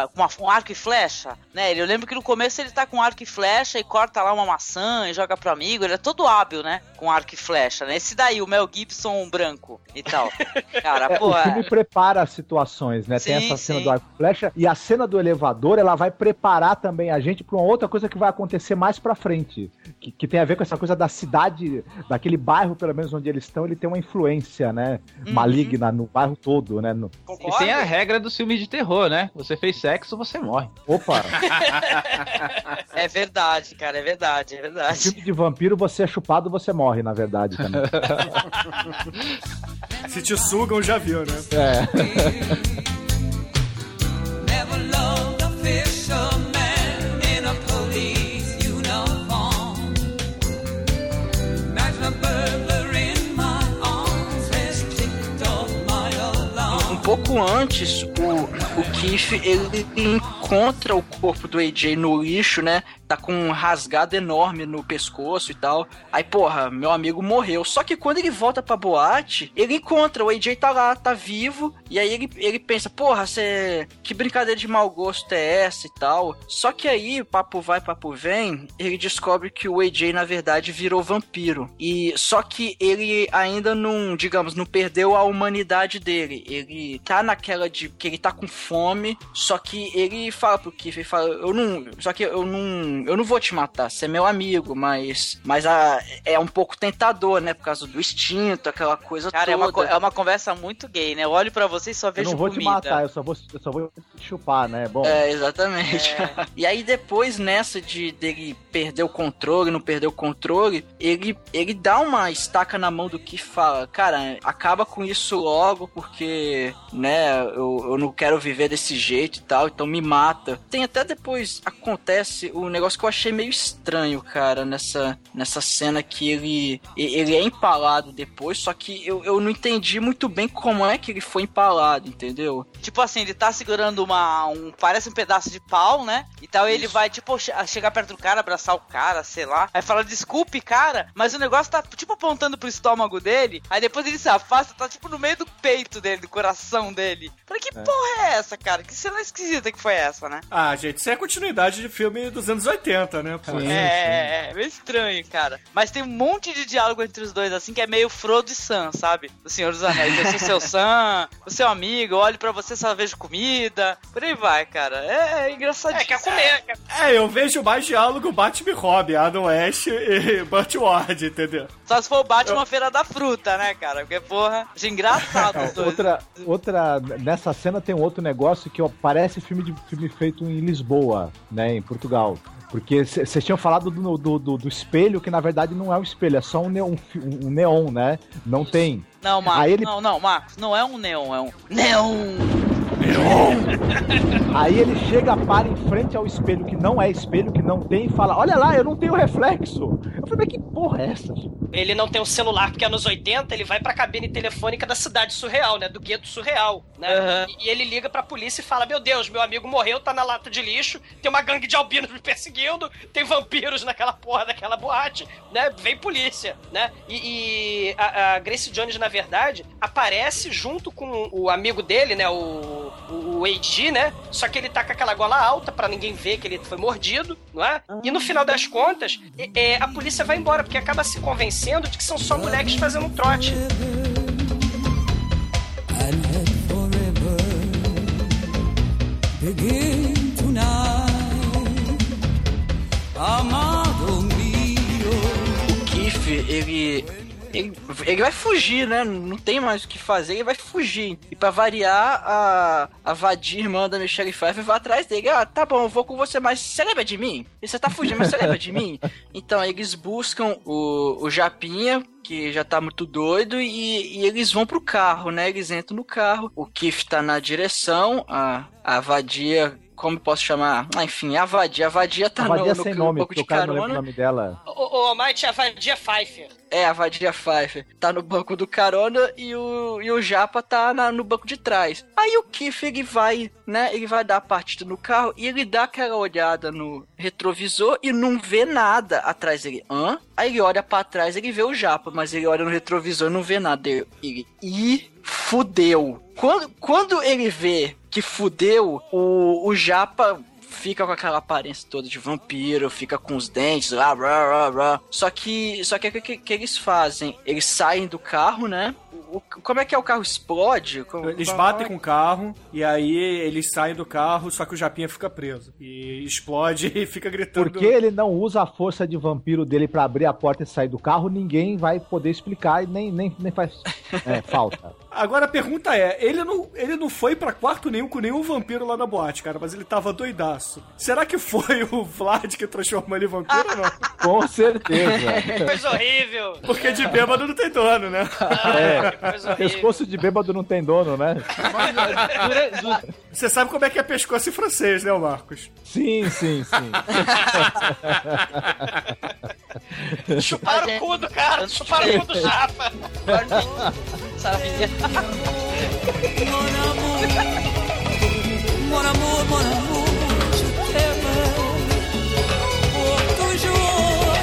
com uma- um arco e flecha, né, ele- eu lembro que no começo ele tá com arco e flecha e corta lá uma maçã e joga pro amigo, ele é todo hábil, né, com arco e flecha, né, esse daí, o Mel Gibson branco e tal. [LAUGHS] Cara, É, o porra... filme prepara as situações, né? Tem Sim, essa cena sim. do arco e flecha e a cena do elevador, ela vai preparar também a gente pra uma outra coisa que vai acontecer mais pra frente, que, que tem a ver com essa coisa da cidade, daquele bairro, pelo menos onde eles estão, ele tem uma influência, né? Uhum. Maligna no bairro todo, né? No- E tem a regra dos filmes de terror, né? Você fez sexo, você morre. Opa! [LAUGHS] É verdade, cara, é verdade, é verdade. filme de vampiro, você é chupado, você morre, na verdade, também. [LAUGHS] Se te sugam, já viu, né? É. [LAUGHS] pouco antes, o, o Keith, ele encontra o corpo do AJ no lixo, né? Tá com um rasgado enorme no pescoço e tal. Aí, porra, meu amigo morreu. Só que quando ele volta pra boate, ele encontra, o AJ tá lá, tá vivo. E aí ele, ele pensa, porra, cê... que brincadeira de mau gosto é essa e tal. Só que aí, papo vai, papo vem, ele descobre que o AJ, na verdade, virou vampiro. E só que ele ainda não, digamos, não perdeu a humanidade dele. Ele tá naquela de que ele tá com fome, só que ele fala pro Keith, ele fala, eu não, só que eu não, eu não vou te matar, você é meu amigo, mas mas a, é um pouco tentador, né, por causa do instinto, aquela coisa Cara, toda. é uma, co- é uma conversa muito gay, né? Eu olho pra você e só Eu vejo não vou te comida. matar, eu só vou, eu só vou te chupar, né? Bom. É, exatamente. [LAUGHS] e aí depois nessa de dele perder o controle, não perder o controle, ele, ele dá uma estaca na mão do que fala, cara, acaba com isso logo porque, né, eu, eu não quero viver desse jeito e tal, então me mata. Tem até depois acontece o negócio que eu achei meio estranho, cara, nessa nessa cena que ele ele é empalado depois, só que eu, eu não entendi muito bem como é que ele foi empalado, entendeu? Tipo assim, ele tá segurando uma. Um, parece um pedaço de pau, né? E tal, ele vai, tipo, che- chegar perto do cara, abraçar o cara, sei lá. Aí fala, desculpe, cara, mas o negócio tá, tipo, apontando pro estômago dele. Aí depois ele se afasta, tá, tipo, no meio do peito dele, do coração dele. Falei, que porra é essa, cara? Que cena esquisita que foi essa? essa, né? Ah, gente, isso é continuidade de filme dos anos 80, né? Pô? é, é, é meio estranho, cara. Mas tem um monte de diálogo entre os dois, assim, que é meio Frodo e Sam, sabe? O Senhor dos Anéis. Eu sou seu [LAUGHS] Sam, o seu amigo, eu olho pra você, só vejo comida. Por aí vai, cara. É, é engraçadinho. É, quer comer. Quer... É, eu vejo mais diálogo Batman e Robin, Adam West e [LAUGHS] Burt Ward, entendeu? Só se for o Batman Feira da Fruta, né, cara? Porque, porra, acho engraçado os dois. Outra, outra, nessa cena tem um outro negócio que ó, parece filme de filme feito em Lisboa, né, em Portugal. Porque vocês tinham falado do, do, do, do espelho, que na verdade não é um espelho, é só um neon, um neon né? Não tem. Não, Marcos, ele- não, não, Marcos, não é um neon, é um neon. [LAUGHS] Aí ele chega, para em frente ao espelho que não é espelho, que não tem, e fala: Olha lá, eu não tenho reflexo. Eu falei, mas que porra é essa? gente?" Ele não tem um celular, porque anos 80 ele vai pra cabine telefônica da cidade surreal, né? Do gueto surreal, né? E, e ele liga pra polícia e fala: Meu Deus, meu amigo morreu, tá na lata de lixo, tem uma gangue de albinos me perseguindo, tem vampiros naquela porra daquela boate, né? Vem polícia, né? E, e a, a Grace Jones, na verdade, aparece junto com o amigo dele, né? O, o, o AG, né? Só que ele tá com aquela gola alta pra ninguém ver que ele foi mordido, não é? E no final das contas, é- é, a polícia vai embora, porque acaba se convencendo de que são só moleques fazendo um trote. and head forever. Begin tonight, amado mio. O Keith, ele, ele. Ele vai fugir, né? Não tem mais o que fazer, ele vai fugir. E pra variar, a, a Vadir, irmã da Michelle Pfeiffer, vai atrás dele. Ah, tá bom, eu vou com você, mas você lembra de mim? E você tá fugindo, mas você lembra de mim? [LAUGHS] Então eles buscam o, o Japinha, que já tá muito doido, e, e eles vão pro carro, né? Eles entram no carro. O Keith tá na direção, a, a Vadia. Como eu posso chamar? Ah, enfim, a Vadia. A Vadia tá A vadia no, no, sem no nome, banco de o lembra o carona. nome dela. O, o Might é a Vadia Pfeiffer. É, a Vadia Pfeiffer tá no banco do carona e o, e o Japa tá na- no banco de trás. Aí o Kiff, ele vai, né, ele vai dar a partida no carro e ele dá aquela olhada no retrovisor e não vê nada atrás dele. Hã? Aí ele olha pra trás ele vê o Japa, mas ele olha no retrovisor e não vê nada. Ele, ele e fudeu. Quando, quando ele vê que fudeu, o, o Japa fica com aquela aparência toda de vampiro, fica com os dentes lá, rá, rá, rá. Só que, só que o que, que, que eles fazem? Eles saem do carro, né? O- como é que é o carro explode? Como- Eles como- batem com o carro e aí eles saem do carro, só que o Japinha fica preso. E explode [LAUGHS] e fica gritando. Porque ele não usa a força de vampiro dele pra abrir a porta e sair do carro, ninguém vai poder explicar e nem, nem, nem faz é, falta. [LAUGHS] Agora a pergunta é: ele não, ele não foi pra quarto nenhum com nenhum vampiro lá na boate, cara, mas ele tava doidaço. Será que foi o Vlad que transformou ele em vampiro ou não? [LAUGHS] Com certeza. Coisa horrível. Porque de bêbado não tem dono, né? É, Coisa horrível. pescoço de bêbado não tem dono, né? Você sabe como é que é pescoço em francês, né, Marcos? Sim, sim, sim. Chuparam o cu do cara, [LAUGHS] chuparam o cu do Japa. Sabia? Mon amour, mon amour, je t'aime pour toujours.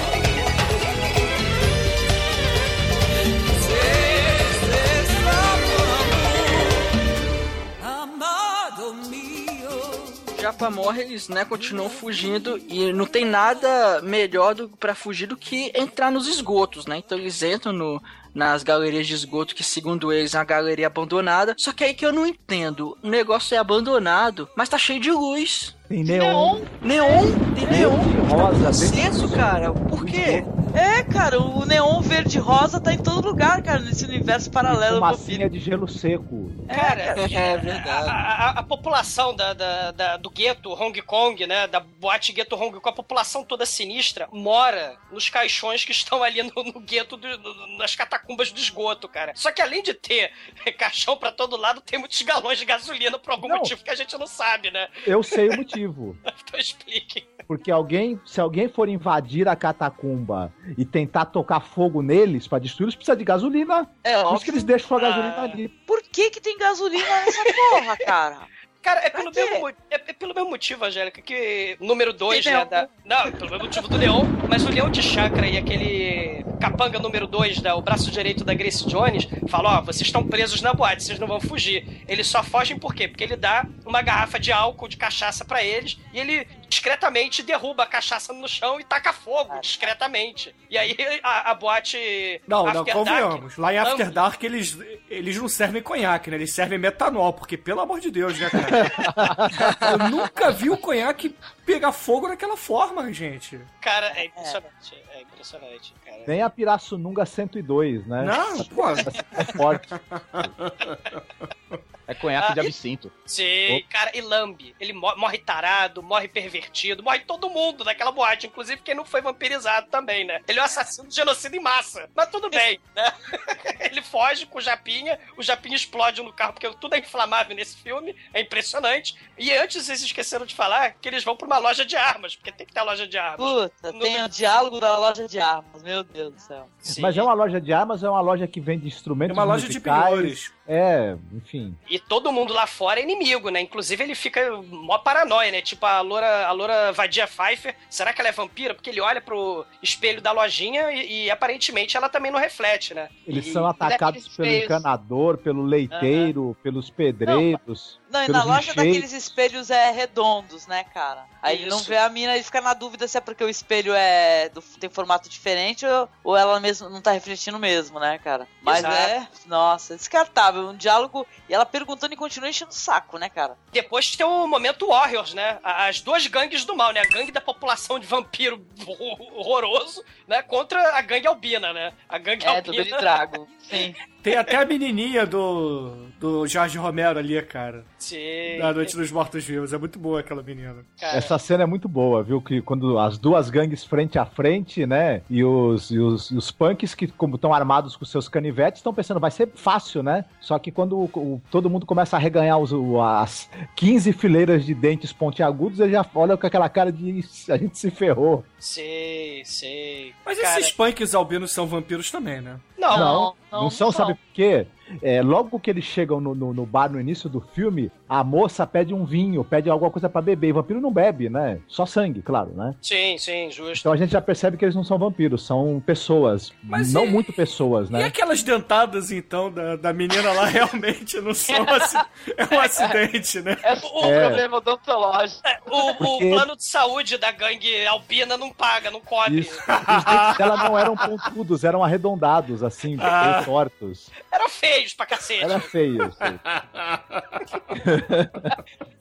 Japa morre, eles, né, continuam fugindo e não tem nada melhor do, pra fugir do que entrar nos esgotos, né? Então eles entram no, nas galerias de esgoto que, segundo eles, é uma galeria abandonada. Só que aí que eu não entendo. O negócio é abandonado, mas tá cheio de luz. Tem neon. Neon? Tem neon. rosa, Aceso, cara. Por quê? É, cara, o neon verde rosa tá em todo lugar, cara, nesse universo paralelo. Massinha de gelo seco. Cara, É a, verdade. a- a população da, da- da- do gueto Hong Kong, né? Da boate gueto Hong Kong, a população toda sinistra mora nos caixões que estão ali no, no gueto, do- do- nas catacumbas do esgoto, cara. Só que além de ter [LAUGHS] caixão pra todo lado, tem muitos galões de gasolina por algum Não. motivo que a gente não sabe, né? Eu sei o motivo. [LAUGHS] Então explique. Porque alguém, se alguém for invadir a catacumba e tentar tocar fogo neles pra destruí-los, precisa de gasolina. É Por isso que eles deixam a gasolina Ah. ali. Por que que tem gasolina nessa porra, cara? Cara, é pelo, mesmo, mo- é, é pelo mesmo motivo, Angélica, que número 2, Tem né? Da, não, pelo mesmo motivo do Leão, mas o Leão de Chakra e aquele capanga número 2, né, o braço direito da Grace Jones, fala: Ó, vocês estão presos na boate, vocês não vão fugir. Eles só fogem por quê? Porque ele dá uma garrafa de álcool, de cachaça para eles, e ele discretamente derruba a cachaça no chão e taca fogo, discretamente. E aí a, a boate. Não, não, After convenhamos. Lá em After. Dark eles, eles não servem conhaque, né? Eles servem metanol, porque pelo amor de Deus, né, cara? [LAUGHS] Eu nunca vi o conhaque pegar fogo daquela forma, gente. Cara, é impressionante. É impressionante, cara. Nem a Pirassununga 102, né? Não, pô. É forte. [LAUGHS] É conhaque de Ah, e- absinto. Sim, cara, e lambe. Ele mo- morre tarado, morre pervertido, morre todo mundo naquela boate, inclusive quem não foi vampirizado também, né? Ele é um assassino de genocida em massa. Mas tudo [LAUGHS] bem, né? Ele foge com o Japinha, o Japinha explode no carro, porque tudo é inflamável nesse filme, é impressionante. E antes vocês esqueceram de falar que eles vão pra uma loja de armas, porque tem que ter a loja de armas. Puta, No- tem o diálogo da loja de armas, meu Deus do céu. Mas é uma loja de armas, é uma loja que vende instrumentos É uma loja de penhores. É, enfim. E todo mundo lá fora é inimigo, né? Inclusive ele fica mó paranoia, né? Tipo a loura, a loura vadia Pfeiffer, será que ela é vampira? Porque ele olha pro espelho da lojinha e, e aparentemente ela também não reflete, né? Eles E- são atacados e- pelo espelhos. encanador, pelo leiteiro, pelos pedreiros. Não, e pelos na loja daqueles espelhos é redondos, né, cara? Aí ele não Isso. vê a mina e fica na dúvida se é porque o espelho é do- tem formato diferente ou, ou ela mesmo não tá refletindo mesmo, né, cara? Mas Exato. é, nossa, descartável. Um diálogo e ela perguntando e continua enchendo o saco, né, cara? Depois tem o momento Warriors, né? As duas gangues do mal, né? A gangue da população de vampiro horror- [LAUGHS] horroroso, né? Contra a gangue albina, né? A gangue É, do albina. Billy Drago. [LAUGHS] Sim. Tem até a menininha do, do Jorge Romero ali, cara. Sim. Da Noite dos Mortos Vivos. É muito boa aquela menina. Cara, Essa cena é muito boa, viu? Que quando as duas gangues frente a frente, né? E os, e os, e os punks que, como estão armados com seus canivetes, estão pensando, vai ser fácil, né? Só que quando o- o- todo mundo começa a reganhar os, o- as 15 fileiras de dentes pontiagudos, eles já olham com aquela cara de a gente se ferrou. Sei, sei. Mas Cara, esses punks albinos são vampiros também, né? Não, não, não, não são, não sabe por quê? É, logo que eles chegam no, no, no bar no início do filme, a moça pede um vinho, pede alguma coisa pra beber. E vampiro não bebe, né? Só sangue, claro, né? Sim, sim, justo. Então a gente já percebe que eles não são vampiros, são pessoas. Mas não e- muito pessoas, E né? aquelas dentadas, então, da, da menina lá [LAUGHS] realmente não são assim. É um acidente, né? É um É. problema odontológico. O, o Porque- plano de saúde da gangue albina não paga, não cobre. Isso. Os dentes dela não eram pontudos, eram arredondados, assim, Ah. tortos. Eram feios pra cacete. Era feio. [LAUGHS] assim.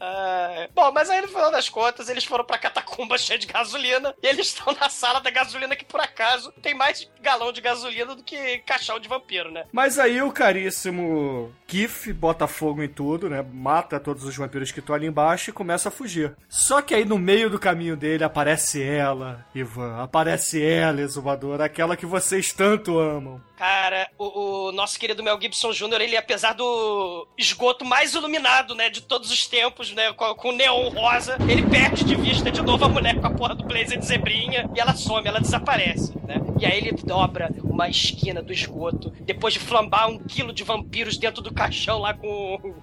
Ah, bom, mas aí no final das contas eles foram pra catacumba [LAUGHS] cheia de gasolina e eles estão na sala da gasolina que por acaso tem mais galão de gasolina do que caixão de vampiro, né? Mas aí o caríssimo Kif bota fogo em tudo, né? Mata todos os vampiros que estão ali embaixo e começa a fugir. Só que aí no meio do caminho dele aparece ela, Ivan. Aparece ela, exumadora, aquela que vocês tanto amam. Cara, o, o nosso querido Mel Gibson Jr., ele, apesar do esgoto mais iluminado, né, de todos os tempos, né, com, com neon rosa, ele perde de vista de novo a mulher com a porra do blazer de zebrinha e ela some, ela desaparece, né? E aí ele dobra uma esquina do esgoto, depois de flambar um quilo de vampiros dentro do caixão lá com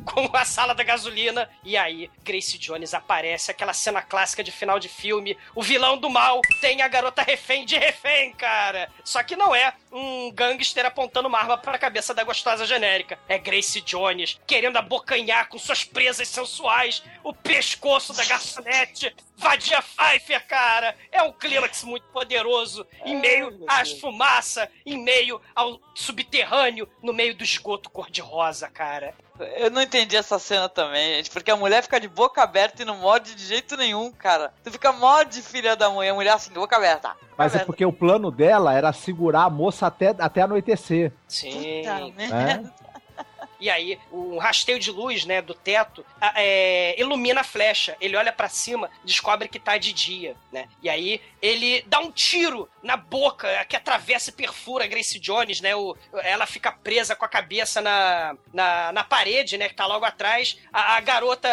[LAUGHS] com a sala da gasolina. E aí, Grace Jones aparece, aquela cena clássica de final de filme. O vilão do mal tem a garota refém de refém, cara. Só que não é um gangster apontando uma arma pra cabeça da gostosa genérica. É Grace Jones querendo abocanhar com suas presas sensuais o pescoço da garçonete. Vadia Pfeiffer, cara. É um clímax muito poderoso. Em meio às fumaças, em meio ao subterrâneo, no meio do esgoto cor-de-rosa, cara. Eu não entendi essa cena também, gente, porque a mulher fica de boca aberta e não morde de jeito nenhum, cara. Tu fica morde, filha da mãe, a mulher assim, de boca aberta. boca Mas é aberta. porque o plano dela era segurar a moça até, até anoitecer. Sim. Puta. Né? E aí, um rasteio de luz, né, do teto, é, ilumina a flecha. Ele olha pra cima, descobre que tá de dia, né? E aí, ele dá um tiro na boca, que atravessa e perfura a Grace Jones, né? O, ela fica presa com a cabeça na, na, na parede, né, que tá logo atrás. A, a garota,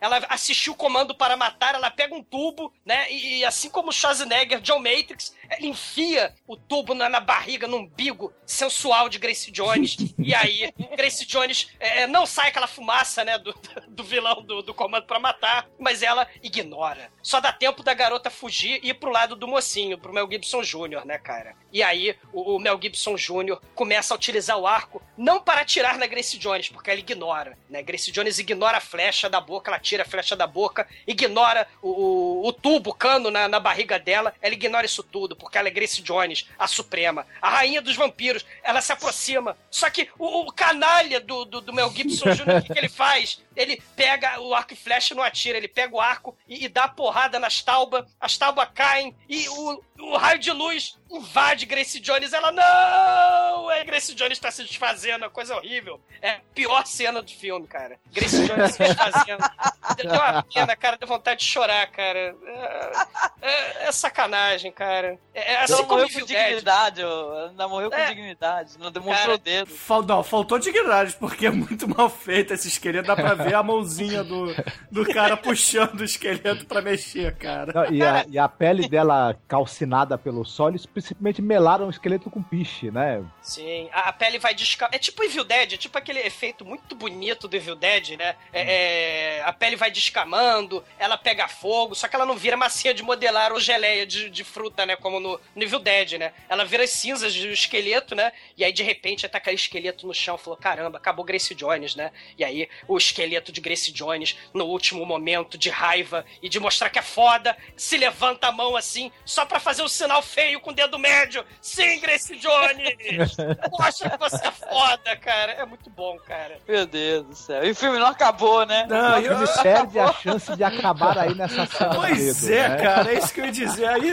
ela assistiu o comando para matar, ela pega um tubo, né? E, e assim como o Schwarzenegger, John Matrix, ela enfia o tubo na, na barriga, no umbigo sensual de Grace Jones. e aí, Grace Jones é, não sai aquela fumaça, né, do, do vilão do, do Comando pra Matar, mas ela ignora. Só dá tempo da garota fugir e ir pro lado do mocinho, pro Mel Gibson Jr., né, cara? E aí o, o Mel Gibson Jr. começa a utilizar o arco não para atirar na Grace Jones, porque ela ignora, né? Grace Jones ignora a flecha da boca, ela tira a flecha da boca, ignora o, o, o tubo, o cano na, na barriga dela, ela ignora isso tudo, porque ela é Grace Jones, a Suprema, a rainha dos vampiros, ela se aproxima. Só que o, o canalha do, do, do Mel Gibson Jr., o que, que ele faz? Ele pega o arco e flecha e não atira, ele pega o arco e, e dá porrada nas taubas, as taubas caem e o, o raio de luz invade Grace Jones. Ela, não! É, Grace Jones tá se desfazendo, é coisa horrível. É a pior cena do filme, cara. Grace Jones se desfazendo. [LAUGHS] Deu uma pena, cara, deu vontade de chorar, cara. É, é, é sacanagem, cara. É, é assim Ela morreu com dignidade, ainda morreu com É. dignidade, não demonstrou o dedo. Fal- não, faltou dignidade, porque é muito mal feito esse esqueleto. Dá pra ver a mãozinha do, do cara puxando o esqueleto pra mexer, cara. Não, e, a, e a pele dela calcinada pelo sol, eles simplesmente melaram o esqueleto com piche, né? Sim, a, pele vai descamando. É tipo Evil Dead, é tipo aquele efeito muito bonito do Evil Dead, né? É, é, a pele vai descamando, ela pega fogo, só que ela não vira massinha de modelar ou geleia de, de fruta, né? Como no, no Evil Dead, né? Ela vira as cinzas do esqueleto, né? E aí, de repente, tá aquele esqueleto no chão. Falou, caramba, acabou Grace Jones, né? E aí, o esqueleto de Grace Jones, no último momento de raiva e de mostrar que é foda, se levanta a mão assim, só pra fazer um sinal feio com o dedo médio. Sim, Grace Jones! Mostra que você é foda, cara. É muito bom, cara. Meu Deus do céu. E o filme não acabou, né? Não, O filme perde a chance de acabar aí nessa cena. Pois dedo, é, né? cara, é isso que eu ia dizer. Aí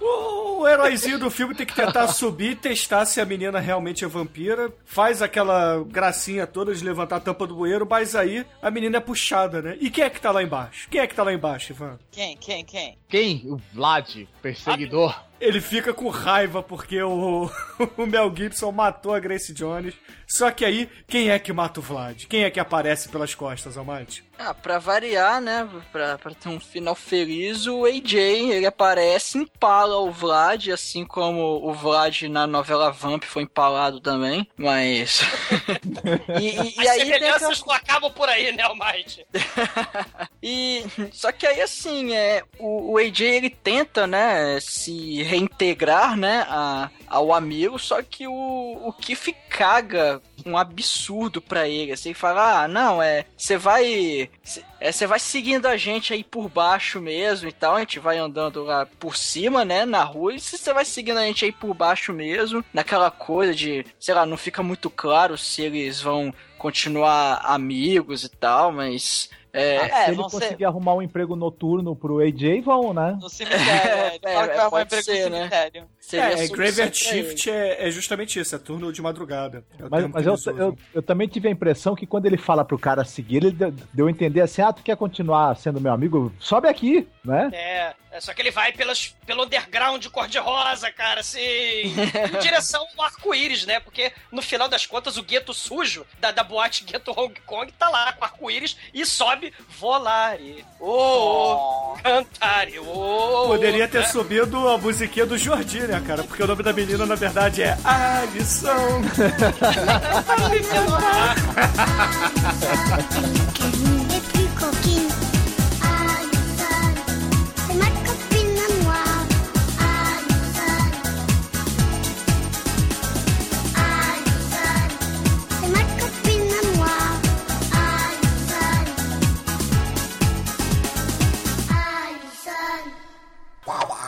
o, o heróizinho do filme tem que tentar subir e testar se a menina realmente é vampira. Faz aquela gracinha toda de levantar a tampa do bueiro, mas aí a menina é puxada, né? E quem é que tá lá embaixo? Quem é que tá lá embaixo, Ivan? Quem, quem, quem? Quem? O Vlad, perseguidor. Ele fica com raiva porque o, [LAUGHS] o Mel Gibson matou a Grace Jones. Só que aí, quem é que mata o Vlad? Quem é que aparece pelas costas, Almighty? Ah, pra variar, né? Pra, pra ter um final feliz, o AJ, ele aparece, empala o Vlad, assim como o Vlad na novela Vamp foi empalado também, mas... [LAUGHS] e, e- e As aquela- semelhanças não acabam por aí, né, Almighty? [LAUGHS] E só que aí assim, é, o, o AJ ele tenta, né, se reintegrar, né, a, ao amigo, só que o, o Kiff caga um absurdo pra ele, assim, fala: "Ah, não, é, você vai é, você vai seguindo a gente aí por baixo mesmo e tal, a gente vai andando lá por cima, né, na rua, e você vai seguindo a gente aí por baixo mesmo, naquela coisa de, sei lá, não fica muito claro se eles vão continuar amigos e tal, mas é, Ah, se ele conseguir arrumar um emprego noturno pro AJ, vão, né? No cemitério, [LAUGHS] é. Ele fala que vai arrumar pode emprego ser, no né? cemitério. Seria É, é Graveyard. Shift é, é justamente isso, é turno de madrugada. É Mas, mas eu, eu, eu também tive a impressão que quando ele fala pro cara seguir, ele deu, deu a entender assim: ah, tu quer continuar sendo meu amigo? Sobe aqui, né? É, é só que ele vai pelas, pelo underground cor-de-rosa, cara, assim, em [LAUGHS] direção ao arco-íris, né? Porque no final das contas o gueto sujo da, da boate Gueto Hong Kong tá lá com arco-íris e sobe Volare. Ô, cantare, ô. Poderia ter né? subido a musiquinha do Jordi, né, cara? Porque o nome da menina, na verdade, é. Alison, c'est ma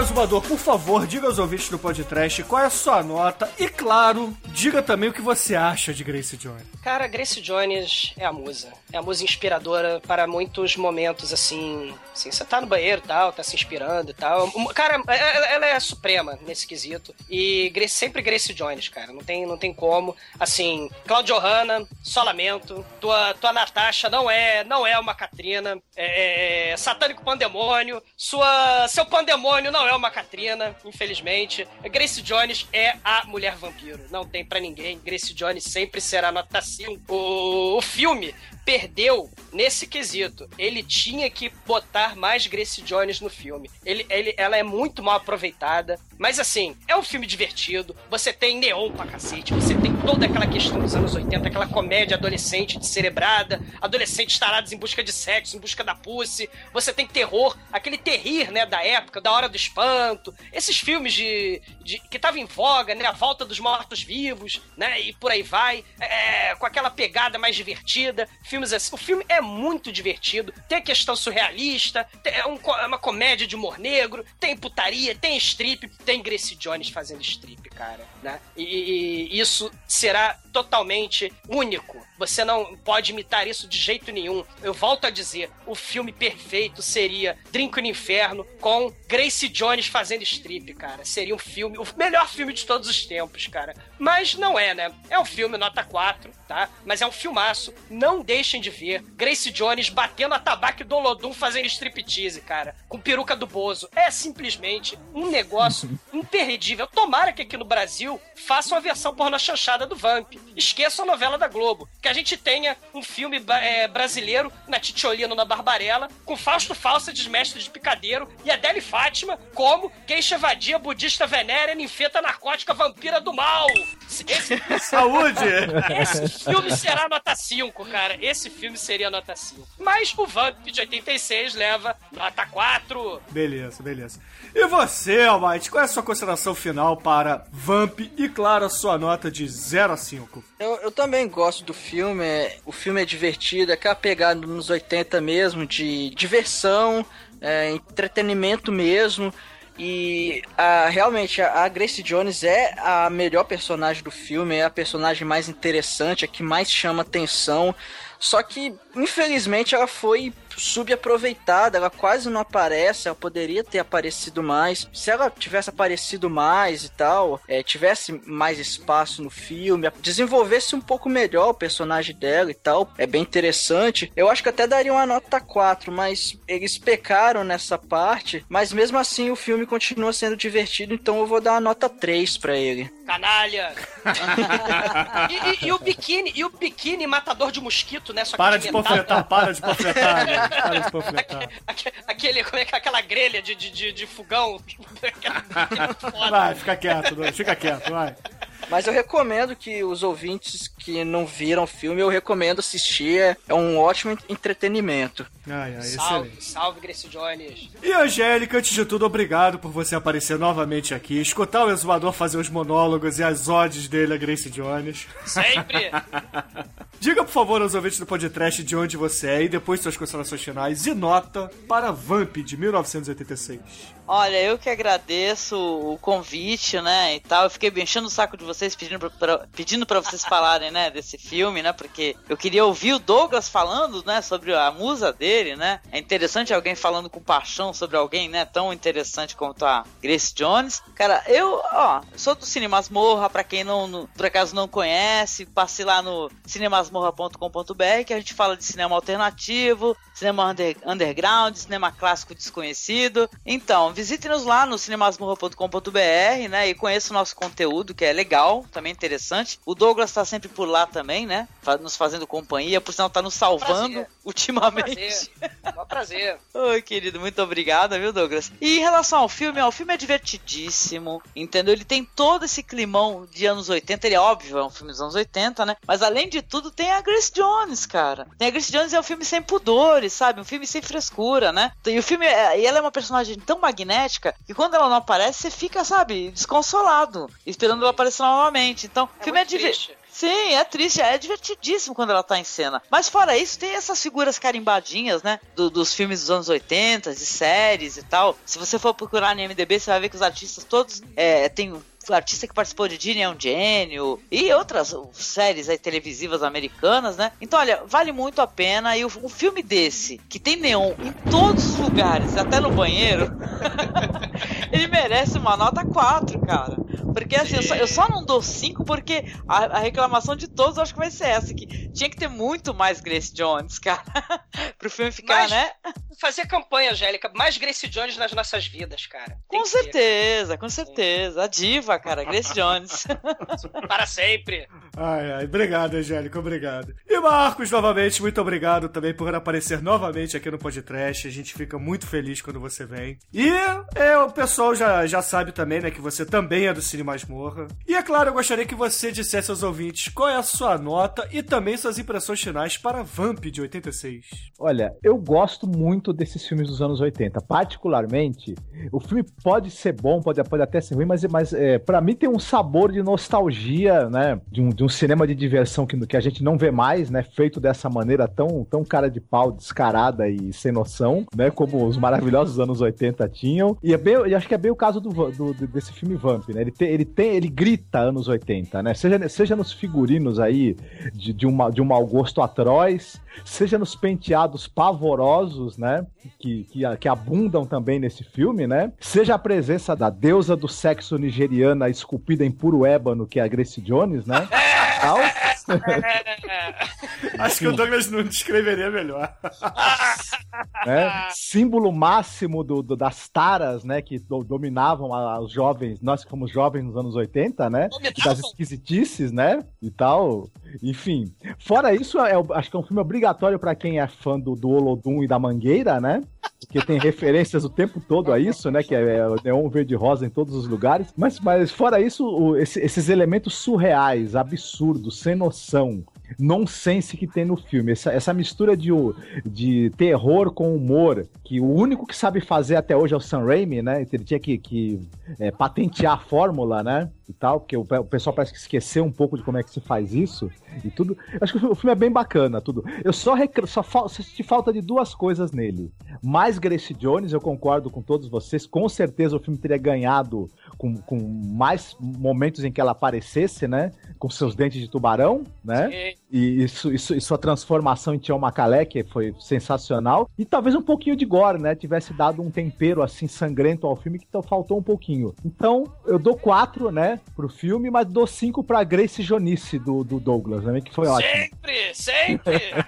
Exumador, por favor, diga aos ouvintes do podcast qual é a sua nota e, claro, diga também o que você acha de Grace Jones. Cara, Grace Jones é a musa. É a musa inspiradora para muitos momentos, assim. Assim, você tá no banheiro e tal, tá se inspirando e tal. Cara, ela ela é suprema nesse quesito. E Grace- sempre Grace Jones, cara. Não tem, não tem como. Assim, Claudio Hanna, só lamento. Tua, tua Natasha não é, não é uma Catrina. É, é satânico pandemônio. Sua, seu pandemônio não é uma Catrina, infelizmente. Grace Jones é a mulher vampiro. Não tem pra ninguém. Grace Jones sempre será nota 5. O, o filme perdeu nesse quesito. Ele tinha que botar mais Grace Jones no filme. Ele, ele, ela é muito mal aproveitada. Mas assim, é um filme divertido. Você tem neon pra cacete. Você tem toda aquela questão dos anos 80, aquela comédia adolescente descerebrada, adolescentes tarados em busca de sexo, em busca da pussy. Você tem terror, aquele terrir, né, da época, da hora do espanto. Esses filmes de, de que estavam em voga, né, a volta dos mortos-vivos, né, e por aí vai, é, com aquela pegada mais divertida. Filmes assim. O filme é muito divertido. Tem a questão surrealista, é, um, é uma comédia de humor negro, tem putaria, tem strip, tem Grace Jones fazendo strip, cara, né? E, e isso será totalmente único. Você não pode imitar isso de jeito nenhum. Eu volto a dizer, o filme perfeito seria Drink no Inferno com Grace Jones fazendo strip, cara. Seria um filme, o melhor filme de todos os tempos, cara. Mas não é, né? É um filme nota 4, tá? Mas é um filmaço. Não deixem de ver Grace Jones batendo a tabaco do Olodum fazendo striptease, cara. Com peruca do Bozo. É simplesmente um negócio [LAUGHS] imperdível. Tomara que aqui no Brasil façam a versão porno chanchada do Vamp. Esqueça a novela da Globo. Que a gente tenha um filme é, brasileiro na Titiolino, na Barbarella, com Fausto Fawcett, mestre de picadeiro, e Adele Fátima como queixa vadia budista venérea, ninfeta narcótica vampira do mal. Esse, [LAUGHS] Saúde! Esse filme será nota 5, cara. Esse filme seria nota 5. Mas o Vamp de 86 leva nota 4. Beleza, beleza. E você, Almighty, qual é a sua consideração final para Vamp e, claro, a sua nota de 0 a 5? Eu, eu também gosto do filme. É- O filme é divertido, é aquela pegada nos 80 mesmo, de diversão, é, entretenimento mesmo. E a- realmente a Grace Jones é a melhor personagem do filme, é a personagem mais interessante, a que mais chama atenção. Só que, infelizmente, ela foi subaproveitada, ela quase não aparece, ela poderia ter aparecido mais. Se ela tivesse aparecido mais e tal, é, tivesse mais espaço no filme, desenvolvesse um pouco melhor o personagem dela e tal, é bem interessante. Eu acho que até daria uma nota 4, mas eles pecaram nessa parte, mas mesmo assim o filme continua sendo divertido, então eu vou dar uma nota 3 pra ele. Canalha! [LAUGHS] e, e- e o biquíni, e o biquíni matador de mosquito, né? Só que Para de. Panfletar, para de panfletar, [LAUGHS] né? Para de panfletar. Aque- Aquele, como é que é aquela grelha de, de, de, de fogão? [LAUGHS] [LAUGHS] Vai, fica quieto, fica quieto, vai. Mas eu recomendo que os ouvintes que não viram o filme, eu recomendo assistir. É- É um ótimo entretenimento. Ai, ai, Salve, excelente. salve, Grace Jones. E Angélica, antes de tudo, obrigado por você aparecer novamente aqui, escutar o exumador fazer os monólogos e as odes dele a Grace Jones. Sempre. [LAUGHS] Diga, por favor, aos ouvintes do podcast de onde você é e depois suas considerações finais e nota para Vamp de 1986. Olha, eu que agradeço o convite, né, e tal. Eu fiquei enchendo o saco de vocês pedindo pra, pra- pedindo pra vocês falarem, né, desse filme, né, porque eu queria ouvir o Douglas falando, né, sobre a musa dele, né. É interessante alguém falando com paixão sobre alguém, né, tão interessante quanto a Grace Jones. Cara, eu, ó, sou do Cine Masmorra, pra quem não, não- por acaso não conhece, passe lá no cinemasmorra.com.br que a gente fala de cinema alternativo, cinema under- underground, cinema clássico desconhecido. Então, visite-nos lá no cinemasmorra.com.br, né? E conheça o nosso conteúdo, que é legal, também interessante. O Douglas tá sempre por lá também, né? Nos fazendo companhia, por sinal tá nos salvando Prazer. ultimamente. Prazer. Mó prazer. [LAUGHS] Oi, querido, muito obrigada, viu, Douglas? E em relação ao filme, ó, o filme é divertidíssimo, entendeu? Ele tem todo esse climão de anos 80, ele é óbvio, é um filme dos anos 80, né? Mas além de tudo, tem a Grace Jones, cara. Tem a Grace Jones é um filme sem pudores, sabe? Um filme sem frescura, né? E o filme, é- e ela é uma personagem tão magnética que quando ela não aparece, você fica, sabe, desconsolado, esperando ela aparecer novamente. Então, o filme é divertido. Sim, é triste, é divertidíssimo quando ela tá em cena. Mas fora isso, tem essas figuras carimbadinhas, né? do- dos filmes dos anos 80, de séries e tal. Se você for procurar no MDB, você vai ver que os artistas todos é, tem o artista que participou de Disney é um gênio e outras séries aí televisivas americanas, né? Então, olha, vale muito a pena. E o- um filme desse, que tem neon em todos os lugares, até no banheiro, [LAUGHS] ele merece uma nota 4, cara. Porque assim, eu só, eu só não dou 5 porque a, a reclamação de todos eu acho que vai ser essa. Que tinha que ter muito mais Grace Jones, cara. [LAUGHS] Pro filme ficar, Mas- né? Fazer campanha, Angélica. Mais Grace Jones nas nossas vidas, cara. Tem Com que ter. certeza, com certeza. A diva, cara, Grace Jones. Para sempre. Ai, ai, obrigado, Angélica, obrigado. E Marcos, novamente, muito obrigado também por aparecer novamente aqui no Podcast. A gente fica muito feliz quando você vem. E é, o pessoal já, já sabe também, né, que você também é do Cine Masmorra. E é claro, eu gostaria que você dissesse aos ouvintes qual é a sua nota e também suas impressões finais para Vamp de 86. Olha, eu gosto muito desses filmes dos anos 80. Particularmente, o filme pode ser bom, pode, pode até ser ruim, mas, mas é, para mim tem um sabor de nostalgia, né? De um, de um cinema de diversão que, que a gente não vê mais, né? Feito dessa maneira tão, tão cara de pau, descarada e sem noção, né? Como os maravilhosos anos 80 tinham. E é bem, eu acho que é bem o caso do, do- desse filme Vamp, né? Ele ele tem, ele grita anos 80, né? Seja, seja nos figurinos aí de, de, uma, de um mau gosto atroz, seja nos penteados pavorosos, né? Que, que, que abundam também nesse filme, né? Seja a presença da deusa do sexo nigeriana esculpida em puro ébano, que é a Grace Jones, né? Acho que o Douglas não descreveria melhor. né? Símbolo máximo do, do- das taras, né? Que do- dominavam a- os jovens, nós que fomos jovens nos anos 80, né? Das esquisitices, né? E tal. Enfim. Fora isso, é, acho que é um filme obrigatório pra quem é fã do, do Olodum e da Mangueira, né? Porque tem referências o tempo todo a isso, né? Que é, é o neon verde e rosa em todos os lugares. Mas, mas fora isso, o- esse- esses elementos surreais, absurdos, sem noção, nonsense que tem no filme. Essa, essa mistura de, de terror com humor, que o único que sabe fazer até hoje é o Sam Raimi, né? Ele tinha que, que, é, patentear a fórmula, né? E tal, porque o, o pessoal parece que esqueceu um pouco de como é que se faz isso e tudo. Acho que o filme é bem bacana, tudo. Eu só, só fal- senti falta de duas coisas nele. Mais Grace Jones, eu concordo com todos vocês. Com certeza o filme teria ganhado com, com mais momentos em que ela aparecesse, né? Com seus dentes de tubarão, né? E, isso, isso, e sua transformação em Tião Macalé, que foi sensacional. E talvez um pouquinho de gore, né? Tivesse dado um tempero assim sangrento ao filme que então faltou um pouquinho. Então, eu dou quatro, né? Pro filme, mas dou cinco pra Grace Jonice do, do Douglas, né? Que foi ótimo. Sempre, sempre, sempre.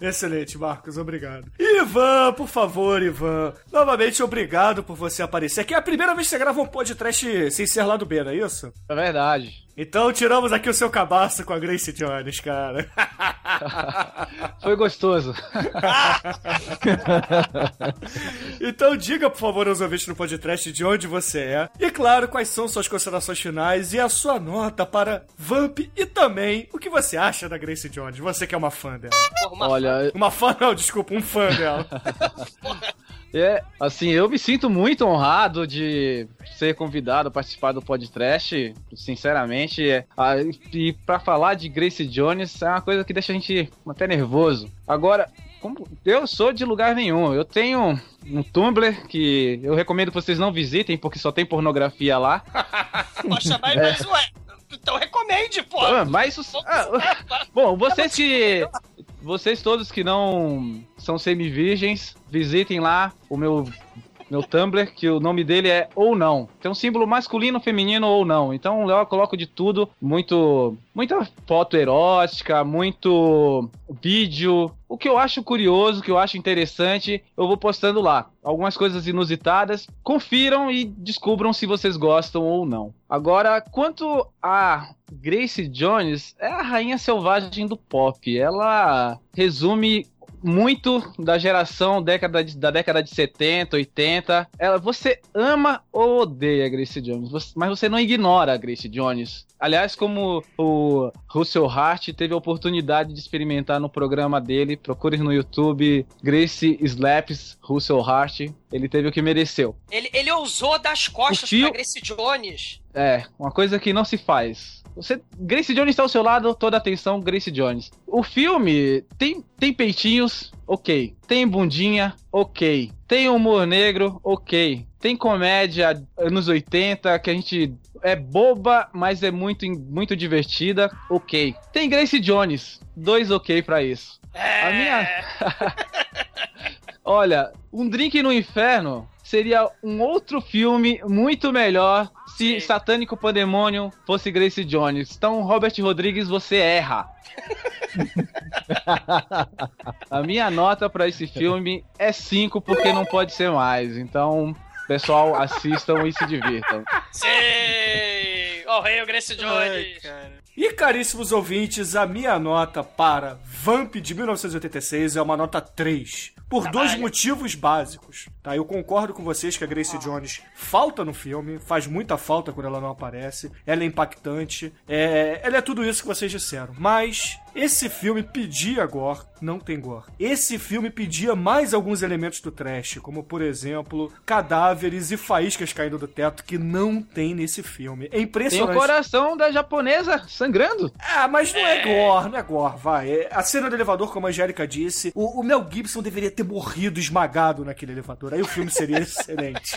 [LAUGHS] Excelente, Marcos, obrigado. Ivan, por favor, Ivan. Novamente, obrigado por você aparecer aqui. É a primeira vez que você grava um podcast sem ser lá do B, não é isso? É verdade. Então tiramos aqui o seu cabaço com a Grace Jones, cara. [LAUGHS] Foi gostoso. [LAUGHS] então diga, por favor, aos ouvintes do podcast de onde você é. E claro, quais são suas considerações finais e a sua nota para Vamp e também o que você acha da Grace Jones. Você que é uma fã dela. Olha, Uma fã não, desculpa, um fã dela. [LAUGHS] É, assim, eu me sinto muito honrado de ser convidado a participar do podcast, sinceramente. É, ah, e pra falar de Grace Jones é uma coisa que deixa a gente até nervoso. Agora, como eu sou de lugar nenhum, eu tenho um Tumblr que eu recomendo que vocês não visitem porque só tem pornografia lá. [LAUGHS] Poxa, mas, É. mas ué, então recomende, pô. Ah, mas isso. ah, [LAUGHS] bom, vocês que. Vocês todos que não são semi-virgens, visitem lá o meu. Meu Tumblr, que o nome dele é ou não. Tem um símbolo masculino, feminino ou não. Então eu coloco de tudo. Muito. Muita foto erótica, muito vídeo. O que eu acho curioso, o que eu acho interessante, eu vou postando lá. Algumas coisas inusitadas. Confiram e descubram se vocês gostam ou não. Agora, quanto a Grace Jones, é a rainha selvagem do pop. Ela resume muito da geração década de- da década de 70, 80. Ela, você ama ou odeia a Grace Jones, você- mas você não ignora a Grace Jones. Aliás, como o Russell Hart teve a oportunidade de experimentar no programa dele, procure no YouTube Grace Slaps Russell Hart. Ele teve o que mereceu. Ele, ele ousou dar as costas fio- pra Grace Jones. É, uma coisa que não se faz. Você, Grace Jones está ao seu lado, toda atenção, Grace Jones. O filme tem, tem peitinhos, ok. Tem bundinha, ok. Tem humor negro, ok. Tem comédia anos 80 que a gente é boba, mas é muito, muito divertida, ok. Tem Grace Jones, dois ok pra isso. A minha. [LAUGHS] Olha, um drink no inferno seria um outro filme muito melhor se Satânico Pandemônio fosse Grace Jones. Então, Robert Rodrigues, você erra. [LAUGHS] A minha nota pra esse filme é 5, porque não pode ser mais. Então, pessoal, assistam e se divirtam. Sim! Oh, rei, o Grace Jones! E caríssimos ouvintes, a minha nota para Vamp de 1986 é uma nota 3. Por dois motivos básicos. Tá, eu concordo com vocês que a Grace Jones falta no filme, faz muita falta quando ela não aparece. Ela é impactante, é, ela é tudo isso que vocês disseram. Mas esse filme pedia gore, não tem gore. Esse filme pedia mais alguns elementos do trash, como por exemplo, cadáveres e faíscas caindo do teto que não tem nesse filme. É Tem o impressionante. coração da japonesa sangrando. Ah, mas não é gore, não é gore, vai. É- A cena do elevador, como a Angélica disse, o, o Mel Gibson deveria ter morrido esmagado naquele elevador. Aí o filme seria [LAUGHS] excelente.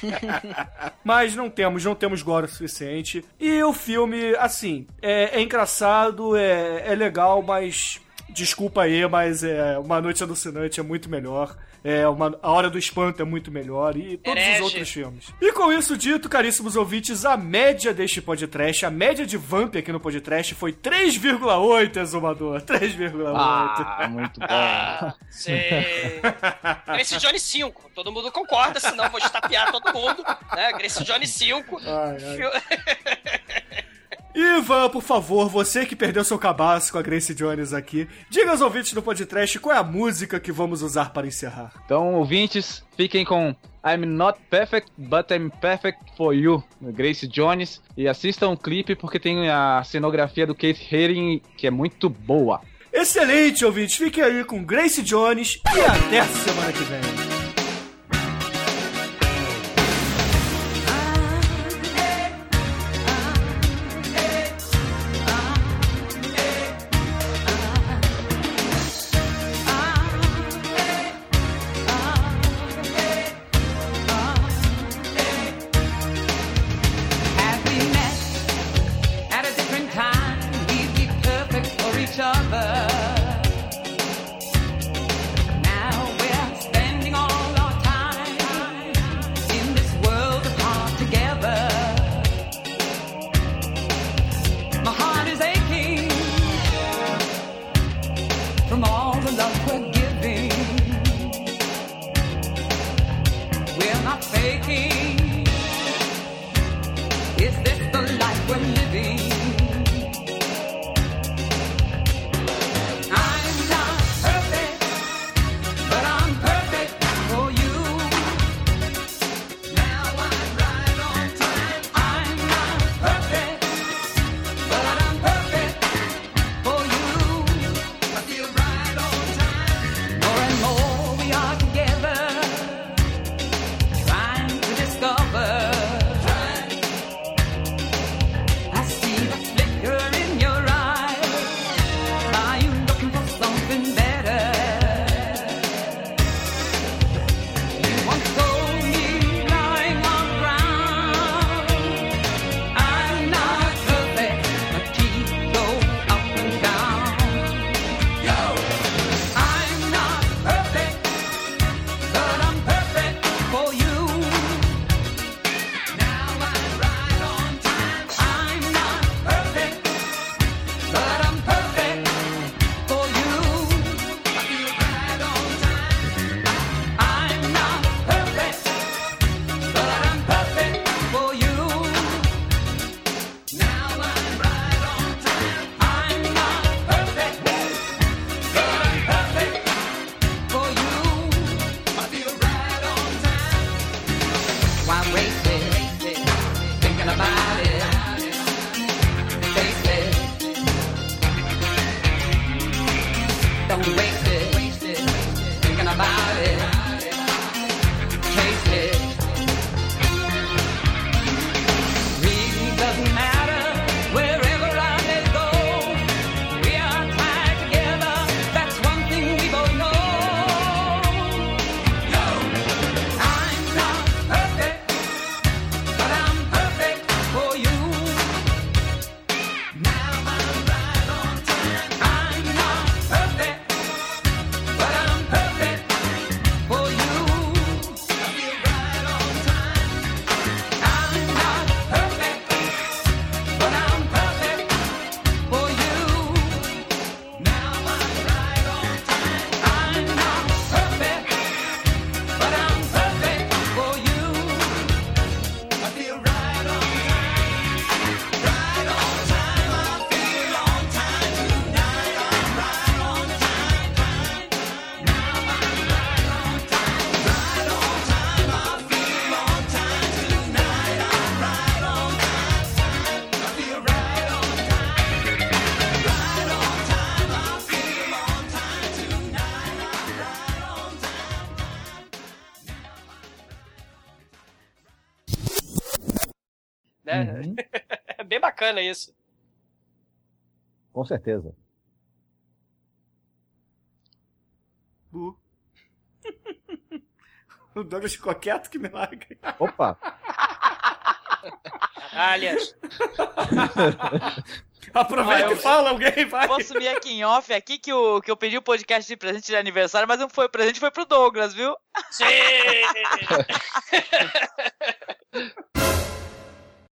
mas não temos, não temos gore o suficiente. E o filme, assim, é, é engraçado, é, é legal, mas. Desculpa aí, mas é, Uma Noite Alucinante é muito melhor. É, uma, A Hora do Espanto é muito melhor. E todos Herege. os outros filmes. E com isso dito, caríssimos ouvintes, a média deste podcast, a média de Vamp aqui no podcast foi 3,8, Exumador. [LAUGHS] 3,8. Ah, muito bom. Ah, sim. [LAUGHS] Grace Jones 5. Todo mundo concorda, senão eu vou estapear todo mundo. Né? Grace Jones 5. Ai, ai. [LAUGHS] Ivan, por favor, você que perdeu seu cabaço com a Grace Jones aqui, diga aos ouvintes do podcast qual é a música que vamos usar para encerrar. Então, ouvintes, fiquem com I'm Not Perfect, But I'm Perfect for You, Grace Jones. E assistam o clipe porque tem a cenografia do Keith Haring, que é muito boa. Excelente, ouvintes. Fiquem aí com Grace Jones e até a semana que vem. Bacana isso. Com certeza. Bu. [LAUGHS] o Douglas ficou quieto que me larga. Opa! Aliás. [LAUGHS] Aproveita Ah, eu- e fala, alguém vai. Vou assumir aqui em off aqui que, o, que eu pedi o podcast de presente de aniversário, mas não foi o presente, foi pro Douglas, viu? Sim! [LAUGHS]